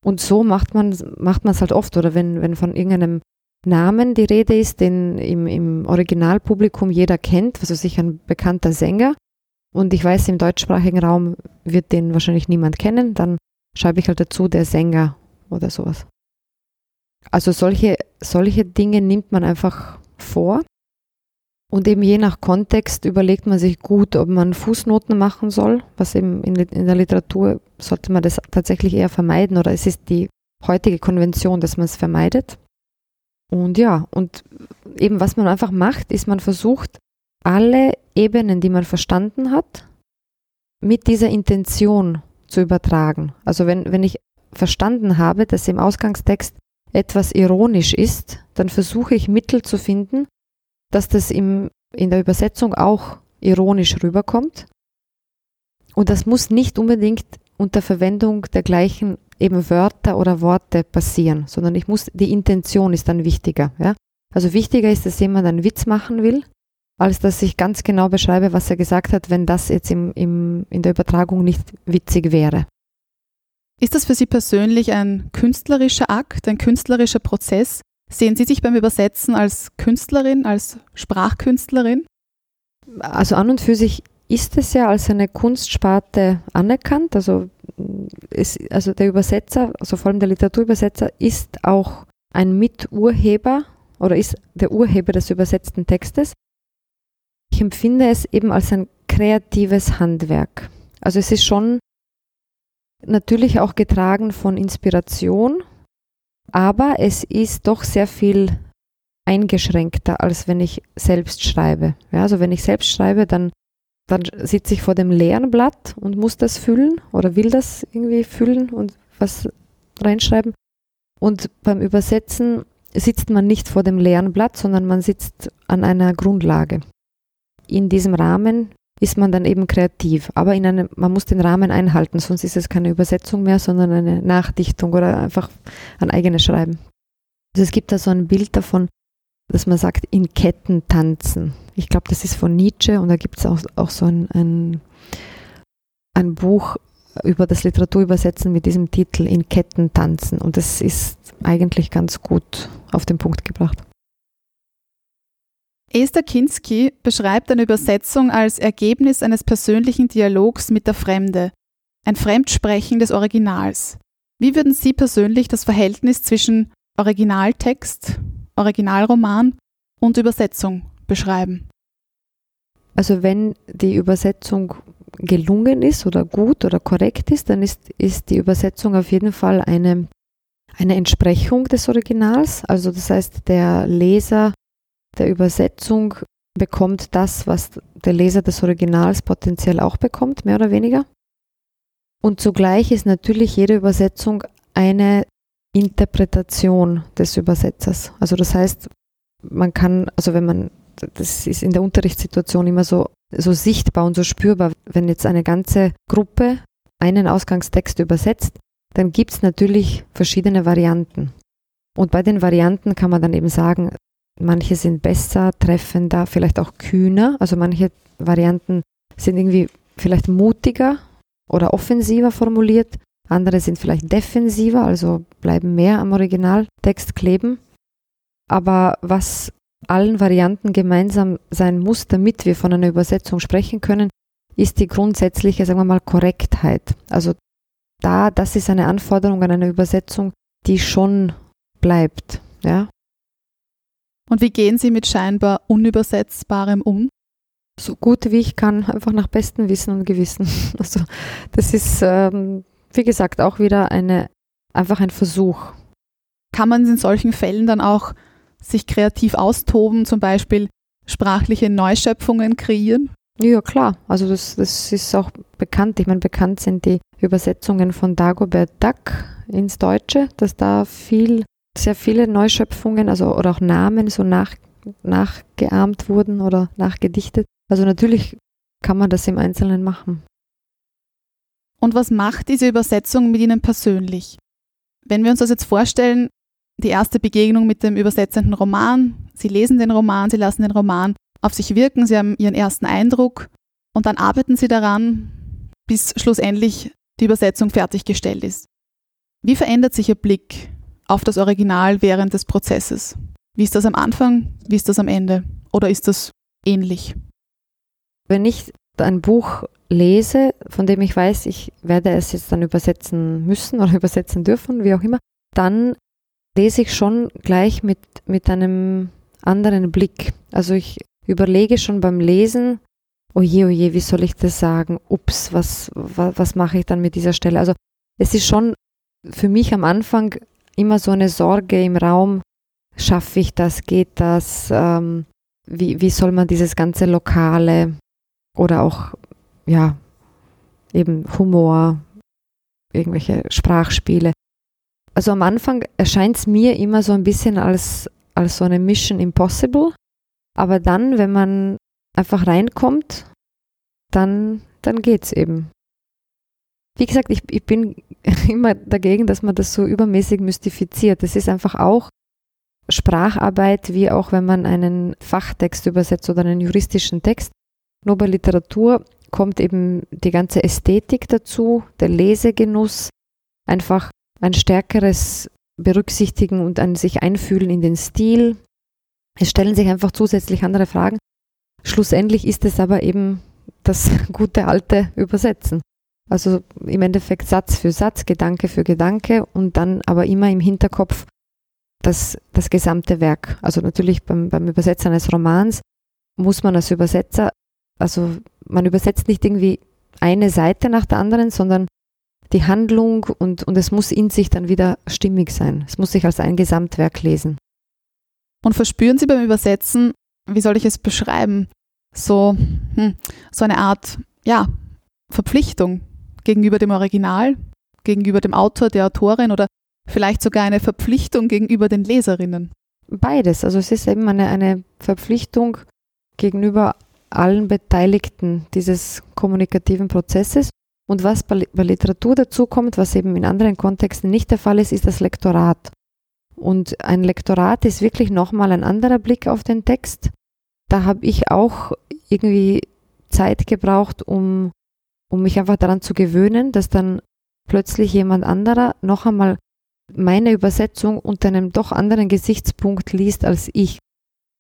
Und so macht man macht es halt oft. Oder wenn, wenn von irgendeinem Namen die Rede ist, den im, im Originalpublikum jeder kennt, also sich ein bekannter Sänger, und ich weiß, im deutschsprachigen Raum wird den wahrscheinlich niemand kennen, dann schreibe ich halt dazu der Sänger oder sowas. Also solche, solche Dinge nimmt man einfach vor. Und eben je nach Kontext überlegt man sich gut, ob man Fußnoten machen soll, was eben in, in der Literatur sollte man das tatsächlich eher vermeiden oder es ist die heutige Konvention, dass man es vermeidet. Und ja, und eben was man einfach macht, ist, man versucht, alle Ebenen, die man verstanden hat, mit dieser Intention zu übertragen. Also wenn, wenn ich verstanden habe, dass im Ausgangstext etwas ironisch ist, dann versuche ich Mittel zu finden, dass das im, in der Übersetzung auch ironisch rüberkommt. Und das muss nicht unbedingt unter Verwendung der gleichen eben Wörter oder Worte passieren, sondern ich muss, die Intention ist dann wichtiger. Ja? Also wichtiger ist, dass jemand einen Witz machen will, als dass ich ganz genau beschreibe, was er gesagt hat, wenn das jetzt im, im, in der Übertragung nicht witzig wäre. Ist das für Sie persönlich ein künstlerischer Akt, ein künstlerischer Prozess? Sehen Sie sich beim Übersetzen als Künstlerin, als Sprachkünstlerin? Also an und für sich ist es ja als eine Kunstsparte anerkannt. Also, es, also der Übersetzer, also vor allem der Literaturübersetzer, ist auch ein Miturheber oder ist der Urheber des übersetzten Textes. Ich empfinde es eben als ein kreatives Handwerk. Also es ist schon natürlich auch getragen von Inspiration, aber es ist doch sehr viel eingeschränkter, als wenn ich selbst schreibe. Ja, also wenn ich selbst schreibe, dann, dann sitze ich vor dem leeren Blatt und muss das füllen oder will das irgendwie füllen und was reinschreiben. Und beim Übersetzen sitzt man nicht vor dem leeren Blatt, sondern man sitzt an einer Grundlage. In diesem Rahmen ist man dann eben kreativ. Aber in einem, man muss den Rahmen einhalten, sonst ist es keine Übersetzung mehr, sondern eine Nachdichtung oder einfach ein eigenes Schreiben. Also es gibt da so ein Bild davon, dass man sagt, in Ketten tanzen. Ich glaube, das ist von Nietzsche und da gibt es auch, auch so ein, ein, ein Buch über das Literaturübersetzen mit diesem Titel In Ketten tanzen. Und das ist eigentlich ganz gut auf den Punkt gebracht. Esther Kinski beschreibt eine Übersetzung als Ergebnis eines persönlichen Dialogs mit der Fremde, ein Fremdsprechen des Originals. Wie würden Sie persönlich das Verhältnis zwischen Originaltext, Originalroman und Übersetzung beschreiben? Also wenn die Übersetzung gelungen ist oder gut oder korrekt ist, dann ist, ist die Übersetzung auf jeden Fall eine, eine Entsprechung des Originals. Also das heißt, der Leser der Übersetzung bekommt das, was der Leser des Originals potenziell auch bekommt, mehr oder weniger. Und zugleich ist natürlich jede Übersetzung eine Interpretation des Übersetzers. Also das heißt, man kann, also wenn man, das ist in der Unterrichtssituation immer so, so sichtbar und so spürbar, wenn jetzt eine ganze Gruppe einen Ausgangstext übersetzt, dann gibt es natürlich verschiedene Varianten. Und bei den Varianten kann man dann eben sagen, manche sind besser, treffender, vielleicht auch kühner. Also manche Varianten sind irgendwie vielleicht mutiger oder offensiver formuliert. Andere sind vielleicht defensiver, also bleiben mehr am Originaltext kleben. Aber was allen Varianten gemeinsam sein muss, damit wir von einer Übersetzung sprechen können, ist die grundsätzliche, sagen wir mal, Korrektheit. Also da, das ist eine Anforderung an eine Übersetzung, die schon bleibt, ja. Und wie gehen Sie mit scheinbar Unübersetzbarem um? So gut wie ich kann, einfach nach bestem Wissen und Gewissen. Also das ist, ähm, wie gesagt, auch wieder eine, einfach ein Versuch. Kann man in solchen Fällen dann auch sich kreativ austoben, zum Beispiel sprachliche Neuschöpfungen kreieren? Ja, klar. Also das, das ist auch bekannt. Ich meine, bekannt sind die Übersetzungen von Dagobert Duck ins Deutsche, dass da viel sehr viele Neuschöpfungen, also oder auch Namen so nach, nachgeahmt wurden oder nachgedichtet. Also natürlich kann man das im Einzelnen machen. Und was macht diese Übersetzung mit Ihnen persönlich? Wenn wir uns das jetzt vorstellen, die erste Begegnung mit dem übersetzenden Roman, Sie lesen den Roman, Sie lassen den Roman auf sich wirken, Sie haben Ihren ersten Eindruck und dann arbeiten Sie daran, bis schlussendlich die Übersetzung fertiggestellt ist. Wie verändert sich Ihr Blick auf das Original während des Prozesses. Wie ist das am Anfang? Wie ist das am Ende? Oder ist das ähnlich? Wenn ich ein Buch lese, von dem ich weiß, ich werde es jetzt dann übersetzen müssen oder übersetzen dürfen, wie auch immer, dann lese ich schon gleich mit, mit einem anderen Blick. Also ich überlege schon beim Lesen, oje, oje, wie soll ich das sagen? Ups, was, was, was mache ich dann mit dieser Stelle? Also es ist schon für mich am Anfang immer so eine Sorge im Raum, schaffe ich das, geht das, ähm, wie, wie soll man dieses ganze Lokale oder auch, ja, eben Humor, irgendwelche Sprachspiele. Also am Anfang erscheint es mir immer so ein bisschen als, als so eine Mission Impossible, aber dann, wenn man einfach reinkommt, dann, dann es eben. Wie gesagt, ich, ich bin immer dagegen, dass man das so übermäßig mystifiziert. Das ist einfach auch Spracharbeit, wie auch wenn man einen Fachtext übersetzt oder einen juristischen Text. Nur bei Literatur kommt eben die ganze Ästhetik dazu, der Lesegenuss, einfach ein stärkeres Berücksichtigen und ein sich einfühlen in den Stil. Es stellen sich einfach zusätzlich andere Fragen. Schlussendlich ist es aber eben das gute alte Übersetzen. Also im Endeffekt Satz für Satz, Gedanke für Gedanke und dann aber immer im Hinterkopf das, das gesamte Werk. Also natürlich beim, beim Übersetzen eines Romans muss man als Übersetzer, also man übersetzt nicht irgendwie eine Seite nach der anderen, sondern die Handlung und, und es muss in sich dann wieder stimmig sein. Es muss sich als ein Gesamtwerk lesen. Und verspüren Sie beim Übersetzen, wie soll ich es beschreiben, so, hm, so eine Art, ja, Verpflichtung, gegenüber dem Original, gegenüber dem Autor, der Autorin oder vielleicht sogar eine Verpflichtung gegenüber den Leserinnen? Beides. Also es ist eben eine, eine Verpflichtung gegenüber allen Beteiligten dieses kommunikativen Prozesses. Und was bei, Literatur dazu kommt, was eben in anderen Kontexten nicht der Fall ist, ist das Lektorat. Und ein Lektorat ist wirklich nochmal ein anderer Blick auf den Text. Da habe ich auch irgendwie Zeit gebraucht, um um mich einfach daran zu gewöhnen, dass dann plötzlich jemand anderer noch einmal meine Übersetzung unter einem doch anderen Gesichtspunkt liest als ich.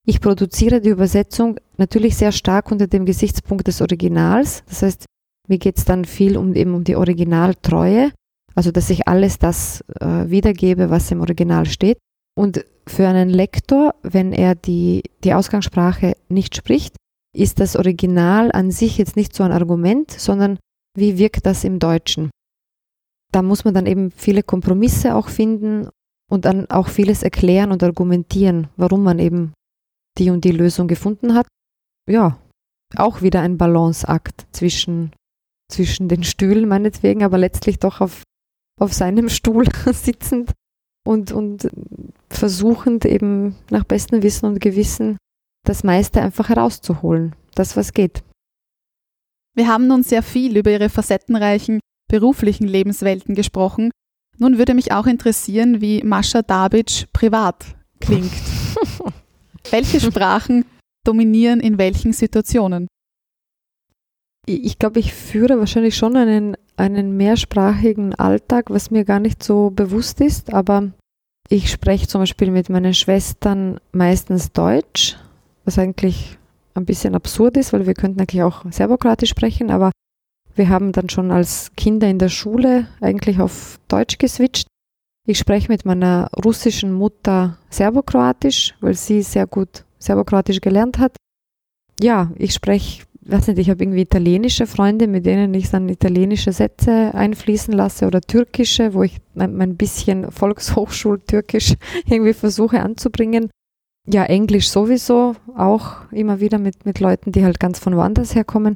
Ich produziere die Übersetzung natürlich sehr stark unter dem Gesichtspunkt des Originals. Das heißt, mir geht es dann viel um, eben um die Originaltreue, also dass ich alles das äh, wiedergebe, was im Original steht. Und für einen Lektor, wenn er die, die Ausgangssprache nicht spricht, ist das Original an sich jetzt nicht so ein Argument, sondern wie wirkt das im Deutschen? Da muss man dann eben viele Kompromisse auch finden und dann auch vieles erklären und argumentieren, warum man eben die und die Lösung gefunden hat. Ja, auch wieder ein Balanceakt zwischen, zwischen den Stühlen meinetwegen, aber letztlich doch auf, auf seinem Stuhl sitzend und, und versuchend eben nach bestem Wissen und Gewissen das meiste einfach herauszuholen, das was geht. Wir haben nun sehr viel über Ihre facettenreichen beruflichen Lebenswelten gesprochen. Nun würde mich auch interessieren, wie Mascha Dabic privat klingt. Welche Sprachen dominieren in welchen Situationen? Ich glaube, ich führe wahrscheinlich schon einen, einen mehrsprachigen Alltag, was mir gar nicht so bewusst ist, aber ich spreche zum Beispiel mit meinen Schwestern meistens Deutsch, was eigentlich ein bisschen absurd ist, weil wir könnten eigentlich auch Serbokroatisch sprechen, aber wir haben dann schon als Kinder in der Schule eigentlich auf Deutsch geswitcht. Ich spreche mit meiner russischen Mutter Serbokroatisch, weil sie sehr gut Serbokroatisch gelernt hat. Ja, ich spreche, weiß nicht, ich habe irgendwie italienische Freunde, mit denen ich dann italienische Sätze einfließen lasse oder türkische, wo ich mein, bisschen Volkshochschul-Türkisch irgendwie versuche anzubringen. Ja, Englisch sowieso, auch immer wieder mit, mit Leuten, die halt ganz von woanders herkommen.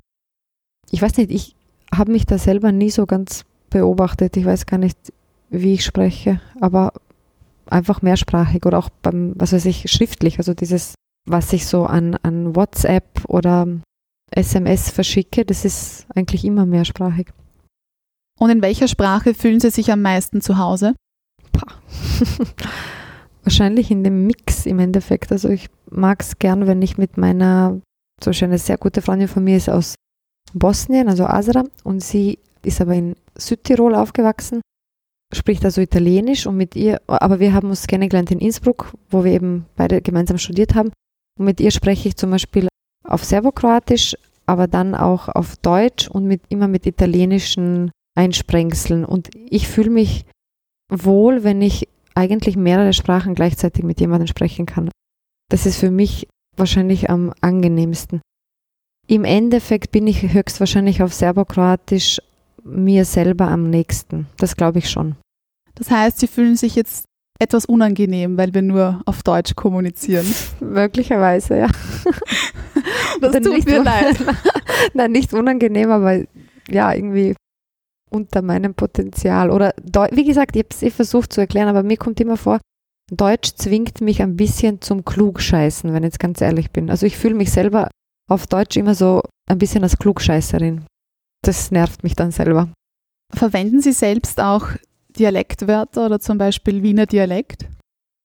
Ich weiß nicht, ich habe mich da selber nie so ganz beobachtet. Ich weiß gar nicht, wie ich spreche, aber einfach mehrsprachig oder auch beim, was weiß ich, schriftlich. Also dieses, was ich so an, an WhatsApp oder SMS verschicke, das ist eigentlich immer mehrsprachig. Und in welcher Sprache fühlen Sie sich am meisten zu Hause? Wahrscheinlich in dem Mix im Endeffekt. Also ich mag es gern, wenn ich mit meiner, zum Beispiel eine sehr gute Freundin von mir ist aus Bosnien, also Asra, und sie ist aber in Südtirol aufgewachsen, spricht also Italienisch und mit ihr, aber wir haben uns kennengelernt in Innsbruck, wo wir eben beide gemeinsam studiert haben. Und mit ihr spreche ich zum Beispiel auf Serbokroatisch, aber dann auch auf Deutsch und mit, immer mit italienischen Einsprengseln. Und ich fühle mich wohl, wenn ich eigentlich mehrere Sprachen gleichzeitig mit jemandem sprechen kann. Das ist für mich wahrscheinlich am angenehmsten. Im Endeffekt bin ich höchstwahrscheinlich auf Serbokroatisch mir selber am nächsten. Das glaube ich schon. Das heißt, Sie fühlen sich jetzt etwas unangenehm, weil wir nur auf Deutsch kommunizieren. Möglicherweise, ja. das tut nicht mir leid. Nein, nicht unangenehm, aber ja, irgendwie unter meinem Potenzial. Oder wie gesagt, ich habe es eh versucht zu erklären, aber mir kommt immer vor, Deutsch zwingt mich ein bisschen zum Klugscheißen, wenn ich jetzt ganz ehrlich bin. Also ich fühle mich selber auf Deutsch immer so ein bisschen als Klugscheißerin. Das nervt mich dann selber. Verwenden Sie selbst auch Dialektwörter oder zum Beispiel Wiener Dialekt?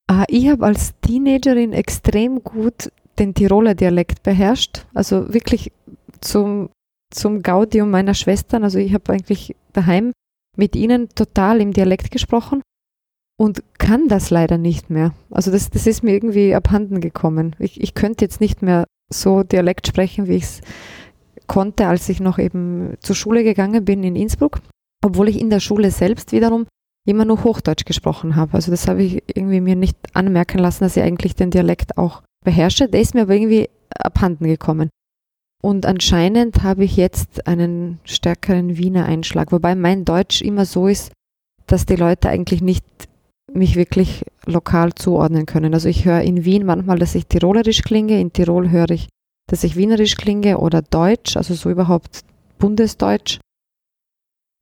Ah, ich habe als Teenagerin extrem gut den Tiroler Dialekt beherrscht. Also wirklich zum zum Gaudium meiner Schwestern. Also ich habe eigentlich daheim mit ihnen total im Dialekt gesprochen und kann das leider nicht mehr. Also das, das ist mir irgendwie abhanden gekommen. Ich, ich könnte jetzt nicht mehr so Dialekt sprechen, wie ich es konnte, als ich noch eben zur Schule gegangen bin in Innsbruck, obwohl ich in der Schule selbst wiederum immer nur Hochdeutsch gesprochen habe. Also das habe ich irgendwie mir nicht anmerken lassen, dass ich eigentlich den Dialekt auch beherrsche. Der ist mir aber irgendwie abhanden gekommen. Und anscheinend habe ich jetzt einen stärkeren Wiener Einschlag, wobei mein Deutsch immer so ist, dass die Leute eigentlich nicht mich wirklich lokal zuordnen können. Also ich höre in Wien manchmal, dass ich tirolerisch klinge, in Tirol höre ich, dass ich wienerisch klinge oder deutsch, also so überhaupt bundesdeutsch.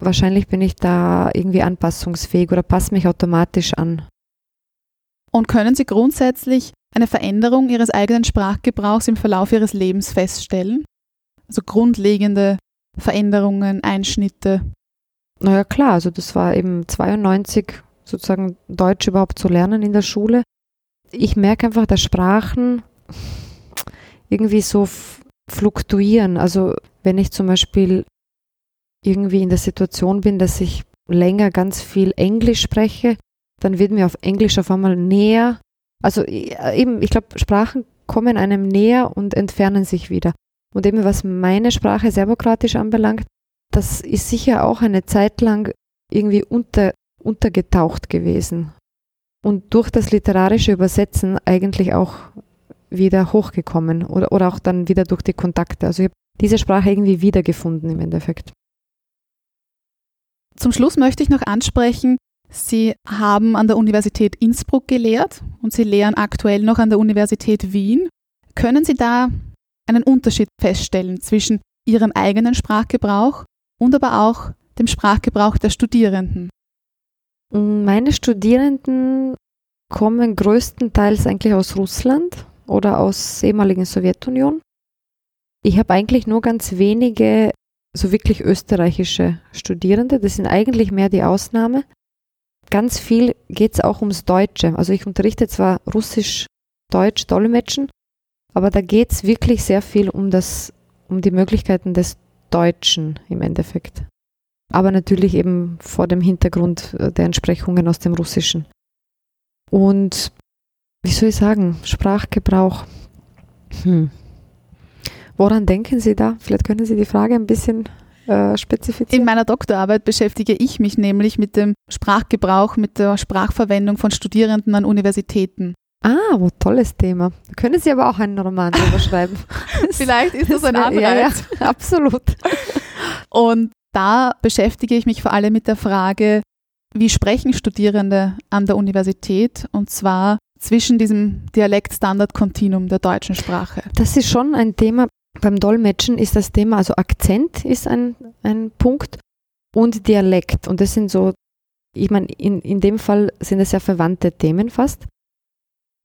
Wahrscheinlich bin ich da irgendwie anpassungsfähig oder passe mich automatisch an. Und können Sie grundsätzlich eine Veränderung ihres eigenen Sprachgebrauchs im Verlauf ihres Lebens feststellen? Also grundlegende Veränderungen, Einschnitte? Naja, klar, also das war eben 92 sozusagen Deutsch überhaupt zu lernen in der Schule. Ich merke einfach, dass Sprachen irgendwie so fluktuieren. Also wenn ich zum Beispiel irgendwie in der Situation bin, dass ich länger ganz viel Englisch spreche, dann wird mir auf Englisch auf einmal näher also äh, eben, ich glaube, Sprachen kommen einem näher und entfernen sich wieder. Und eben was meine Sprache serbokratisch anbelangt, das ist sicher auch eine Zeit lang irgendwie unter, untergetaucht gewesen. Und durch das literarische Übersetzen eigentlich auch wieder hochgekommen oder, oder auch dann wieder durch die Kontakte. Also ich habe diese Sprache irgendwie wiedergefunden im Endeffekt. Zum Schluss möchte ich noch ansprechen, Sie haben an der Universität Innsbruck gelehrt und Sie lehren aktuell noch an der Universität Wien. Können Sie da einen Unterschied feststellen zwischen Ihrem eigenen Sprachgebrauch und aber auch dem Sprachgebrauch der Studierenden? Meine Studierenden kommen größtenteils eigentlich aus Russland oder aus ehemaligen Sowjetunion. Ich habe eigentlich nur ganz wenige so wirklich österreichische Studierende. Das sind eigentlich mehr die Ausnahme. Ganz viel geht es auch ums Deutsche. Also ich unterrichte zwar Russisch, Deutsch, Dolmetschen, aber da geht es wirklich sehr viel um das, um die Möglichkeiten des Deutschen im Endeffekt. Aber natürlich eben vor dem Hintergrund äh, der Entsprechungen aus dem Russischen. Und wie soll ich sagen, Sprachgebrauch. Hm. Woran denken Sie da? Vielleicht können Sie die Frage ein bisschen äh, spezifizieren. In meiner Doktorarbeit beschäftige ich mich nämlich mit dem Sprachgebrauch, mit der Sprachverwendung von Studierenden an Universitäten. Ah, wo tolles Thema. Da können Sie aber auch einen Roman drüber schreiben. Vielleicht ist das ein Anreiz. Ja, ja, absolut. Und da beschäftige ich mich vor allem mit der Frage, wie sprechen Studierende an der Universität und zwar zwischen diesem Dialektstandard-Kontinuum der deutschen Sprache. Das ist schon ein Thema. Beim Dolmetschen ist das Thema, also Akzent ist ein, ein Punkt und Dialekt. Und das sind so, ich meine, in, in dem Fall sind es ja verwandte Themen fast.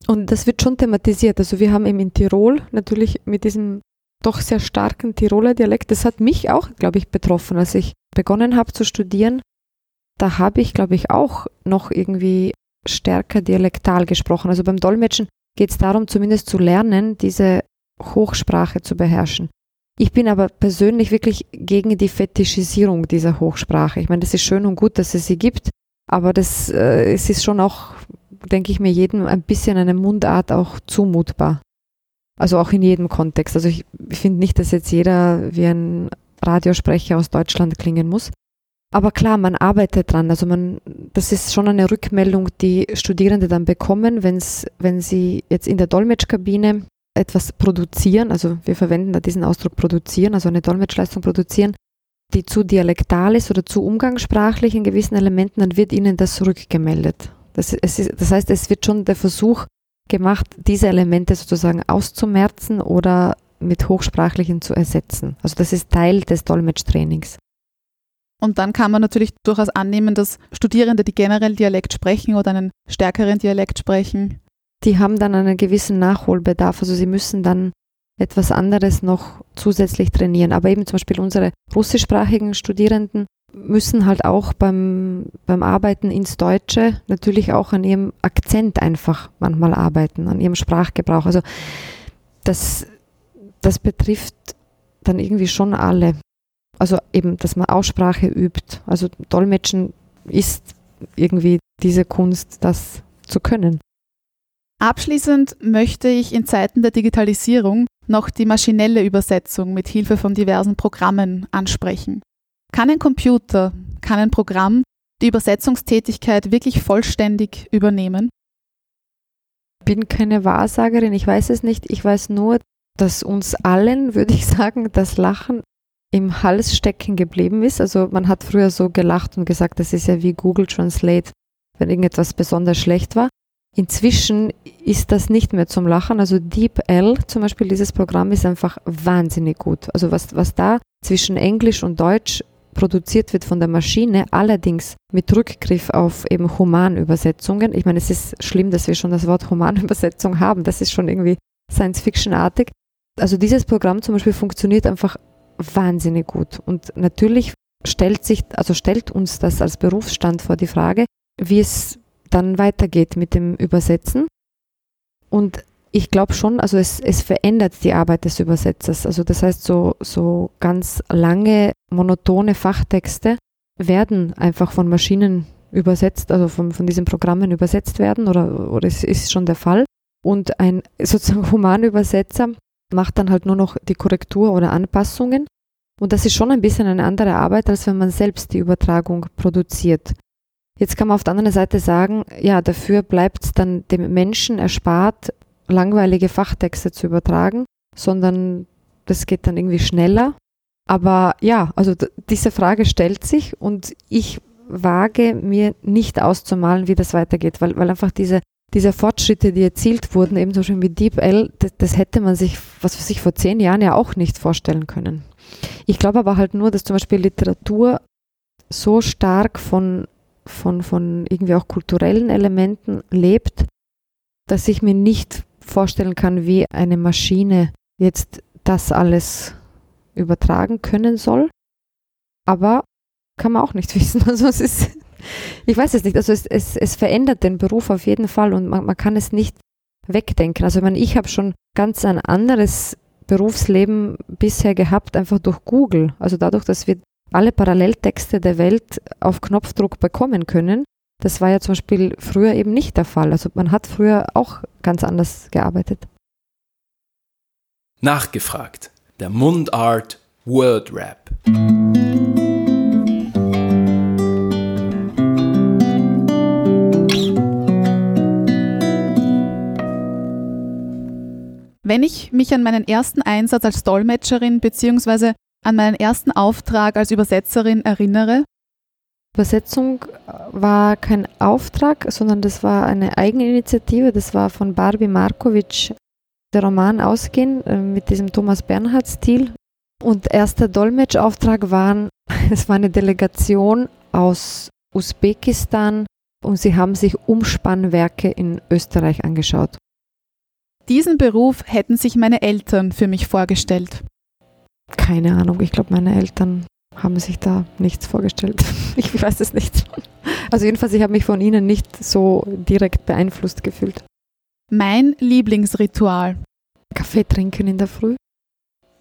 Und das wird schon thematisiert. Also wir haben eben in Tirol natürlich mit diesem doch sehr starken Tiroler Dialekt, das hat mich auch, glaube ich, betroffen, als ich begonnen habe zu studieren. Da habe ich, glaube ich, auch noch irgendwie stärker dialektal gesprochen. Also beim Dolmetschen geht es darum, zumindest zu lernen, diese Hochsprache zu beherrschen. Ich bin aber persönlich wirklich gegen die Fetischisierung dieser Hochsprache. Ich meine, das ist schön und gut, dass es sie gibt, aber das, äh, es ist schon auch, denke ich mir, jedem ein bisschen eine Mundart auch zumutbar. Also auch in jedem Kontext. Also ich, ich finde nicht, dass jetzt jeder wie ein Radiosprecher aus Deutschland klingen muss. Aber klar, man arbeitet dran. Also man, das ist schon eine Rückmeldung, die Studierende dann bekommen, wenn's, wenn sie jetzt in der Dolmetschkabine etwas produzieren. Also wir verwenden da diesen Ausdruck produzieren, also eine Dolmetschleistung produzieren, die zu dialektal ist oder zu umgangssprachlich in gewissen Elementen, dann wird ihnen das rückgemeldet. Das, ist, das heißt, es wird schon der Versuch gemacht, diese Elemente sozusagen auszumerzen oder mit Hochsprachlichen zu ersetzen. Also das ist Teil des Dolmetschtrainings. Und dann kann man natürlich durchaus annehmen, dass Studierende, die generell Dialekt sprechen oder einen stärkeren Dialekt sprechen, die haben dann einen gewissen Nachholbedarf. Also sie müssen dann etwas anderes noch zusätzlich trainieren. Aber eben zum Beispiel unsere russischsprachigen Studierenden müssen halt auch beim, beim Arbeiten ins Deutsche natürlich auch an ihrem Akzent einfach manchmal arbeiten, an ihrem Sprachgebrauch. Also das, das betrifft dann irgendwie schon alle. Also eben, dass man Aussprache übt. Also Dolmetschen ist irgendwie diese Kunst, das zu können. Abschließend möchte ich in Zeiten der Digitalisierung noch die maschinelle Übersetzung mit Hilfe von diversen Programmen ansprechen. Kann ein Computer, kann ein Programm die Übersetzungstätigkeit wirklich vollständig übernehmen? Ich bin keine Wahrsagerin, ich weiß es nicht. Ich weiß nur, dass uns allen, würde ich sagen, das Lachen im Hals stecken geblieben ist. Also man hat früher so gelacht und gesagt, das ist ja wie Google Translate, wenn irgendetwas besonders schlecht war. Inzwischen ist das nicht mehr zum Lachen. Also DeepL zum Beispiel, dieses Programm ist einfach wahnsinnig gut. Also was, was da zwischen Englisch und Deutsch produziert wird von der Maschine, allerdings mit Rückgriff auf eben Humanübersetzungen. Ich meine, es ist schlimm, dass wir schon das Wort Humanübersetzung haben. Das ist schon irgendwie Science-Fiction-artig. Also dieses Programm zum Beispiel funktioniert einfach wahnsinnig gut. Und natürlich stellt sich, also stellt uns das als Berufsstand vor die Frage, wie es dann weitergeht mit dem Übersetzen. Und ich glaube schon, also es, es verändert die Arbeit des Übersetzers. Also das heißt, so, so ganz lange, monotone Fachtexte werden einfach von Maschinen übersetzt, also von, von diesen Programmen übersetzt werden oder, oder es ist schon der Fall. und ein sozusagen Humanübersetzer macht dann halt nur noch die Korrektur oder Anpassungen. Und das ist schon ein bisschen eine andere Arbeit, als wenn man selbst die Übertragung produziert. Jetzt kann man auf der anderen Seite sagen, ja, dafür bleibt es dann dem Menschen erspart, langweilige Fachtexte zu übertragen, sondern das geht dann irgendwie schneller. Aber ja, also diese Frage stellt sich und ich wage mir nicht auszumalen, wie das weitergeht, weil, weil einfach diese, diese Fortschritte, die erzielt wurden, ebenso schon wie DeepL, das, das hätte man sich, was für sich vor zehn Jahren ja auch nicht vorstellen können. Ich glaube aber halt nur, dass zum Beispiel Literatur so stark von, von, von irgendwie auch kulturellen Elementen lebt, dass ich mir nicht vorstellen kann, wie eine Maschine jetzt das alles übertragen können soll. Aber kann man auch nicht wissen. Also es ist, ich weiß es nicht. Also es, es, es verändert den Beruf auf jeden Fall und man, man kann es nicht wegdenken. Also ich, meine, ich habe schon ganz ein anderes Berufsleben bisher gehabt, einfach durch Google. Also dadurch, dass wir alle Paralleltexte der Welt auf Knopfdruck bekommen können. Das war ja zum Beispiel früher eben nicht der Fall. Also man hat früher auch ganz anders gearbeitet. Nachgefragt. Der Mundart Word Rap. Wenn ich mich an meinen ersten Einsatz als Dolmetscherin bzw. an meinen ersten Auftrag als Übersetzerin erinnere, Übersetzung war kein Auftrag, sondern das war eine Eigeninitiative. Das war von Barbie Markovic der Roman Ausgehen äh, mit diesem Thomas Bernhard-Stil. Und erster Dolmetschauftrag waren, es war eine Delegation aus Usbekistan und sie haben sich Umspannwerke in Österreich angeschaut. Diesen Beruf hätten sich meine Eltern für mich vorgestellt. Keine Ahnung, ich glaube, meine Eltern haben sich da nichts vorgestellt. Ich weiß es nicht. Also jedenfalls, ich habe mich von ihnen nicht so direkt beeinflusst gefühlt. Mein Lieblingsritual. Kaffee trinken in der Früh.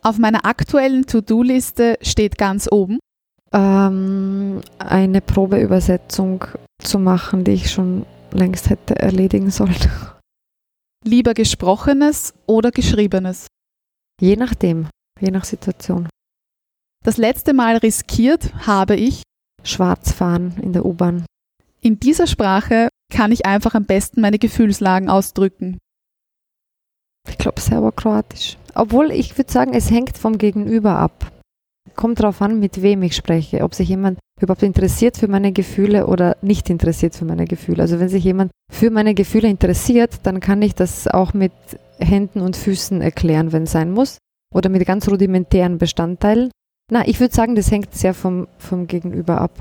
Auf meiner aktuellen To-Do-Liste steht ganz oben. Ähm, eine Probeübersetzung zu machen, die ich schon längst hätte erledigen sollen. Lieber gesprochenes oder geschriebenes? Je nachdem, je nach Situation. Das letzte Mal riskiert habe ich schwarz fahren in der U-Bahn. In dieser Sprache kann ich einfach am besten meine Gefühlslagen ausdrücken. Ich glaube Serbokroatisch. Obwohl ich würde sagen, es hängt vom Gegenüber ab. Kommt darauf an, mit wem ich spreche, ob sich jemand überhaupt interessiert für meine Gefühle oder nicht interessiert für meine Gefühle. Also wenn sich jemand für meine Gefühle interessiert, dann kann ich das auch mit Händen und Füßen erklären, wenn es sein muss. Oder mit ganz rudimentären Bestandteilen. Na, ich würde sagen, das hängt sehr vom, vom Gegenüber ab.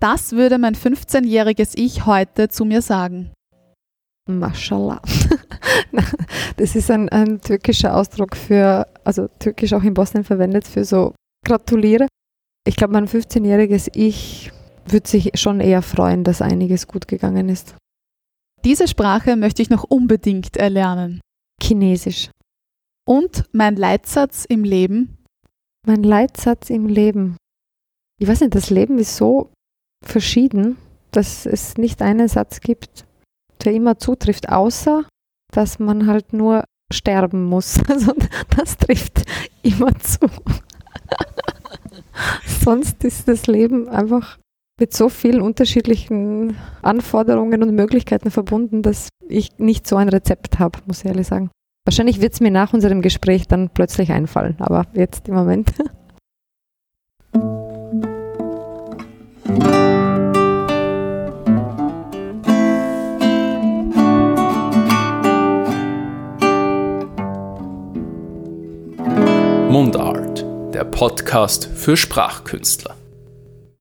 Das würde mein 15-jähriges Ich heute zu mir sagen. Mashallah. das ist ein, ein türkischer Ausdruck für, also türkisch auch in Bosnien verwendet für so gratuliere. Ich glaube, mein 15-jähriges Ich würde sich schon eher freuen, dass einiges gut gegangen ist. Diese Sprache möchte ich noch unbedingt erlernen. Chinesisch. Und mein Leitsatz im Leben? Mein Leitsatz im Leben. Ich weiß nicht, das Leben ist so verschieden, dass es nicht einen Satz gibt, der immer zutrifft, außer dass man halt nur sterben muss. Also das trifft immer zu. Sonst ist das Leben einfach mit so vielen unterschiedlichen Anforderungen und Möglichkeiten verbunden, dass ich nicht so ein Rezept habe, muss ich ehrlich sagen. Wahrscheinlich wird es mir nach unserem Gespräch dann plötzlich einfallen, aber jetzt im Moment. Mundart, der Podcast für Sprachkünstler.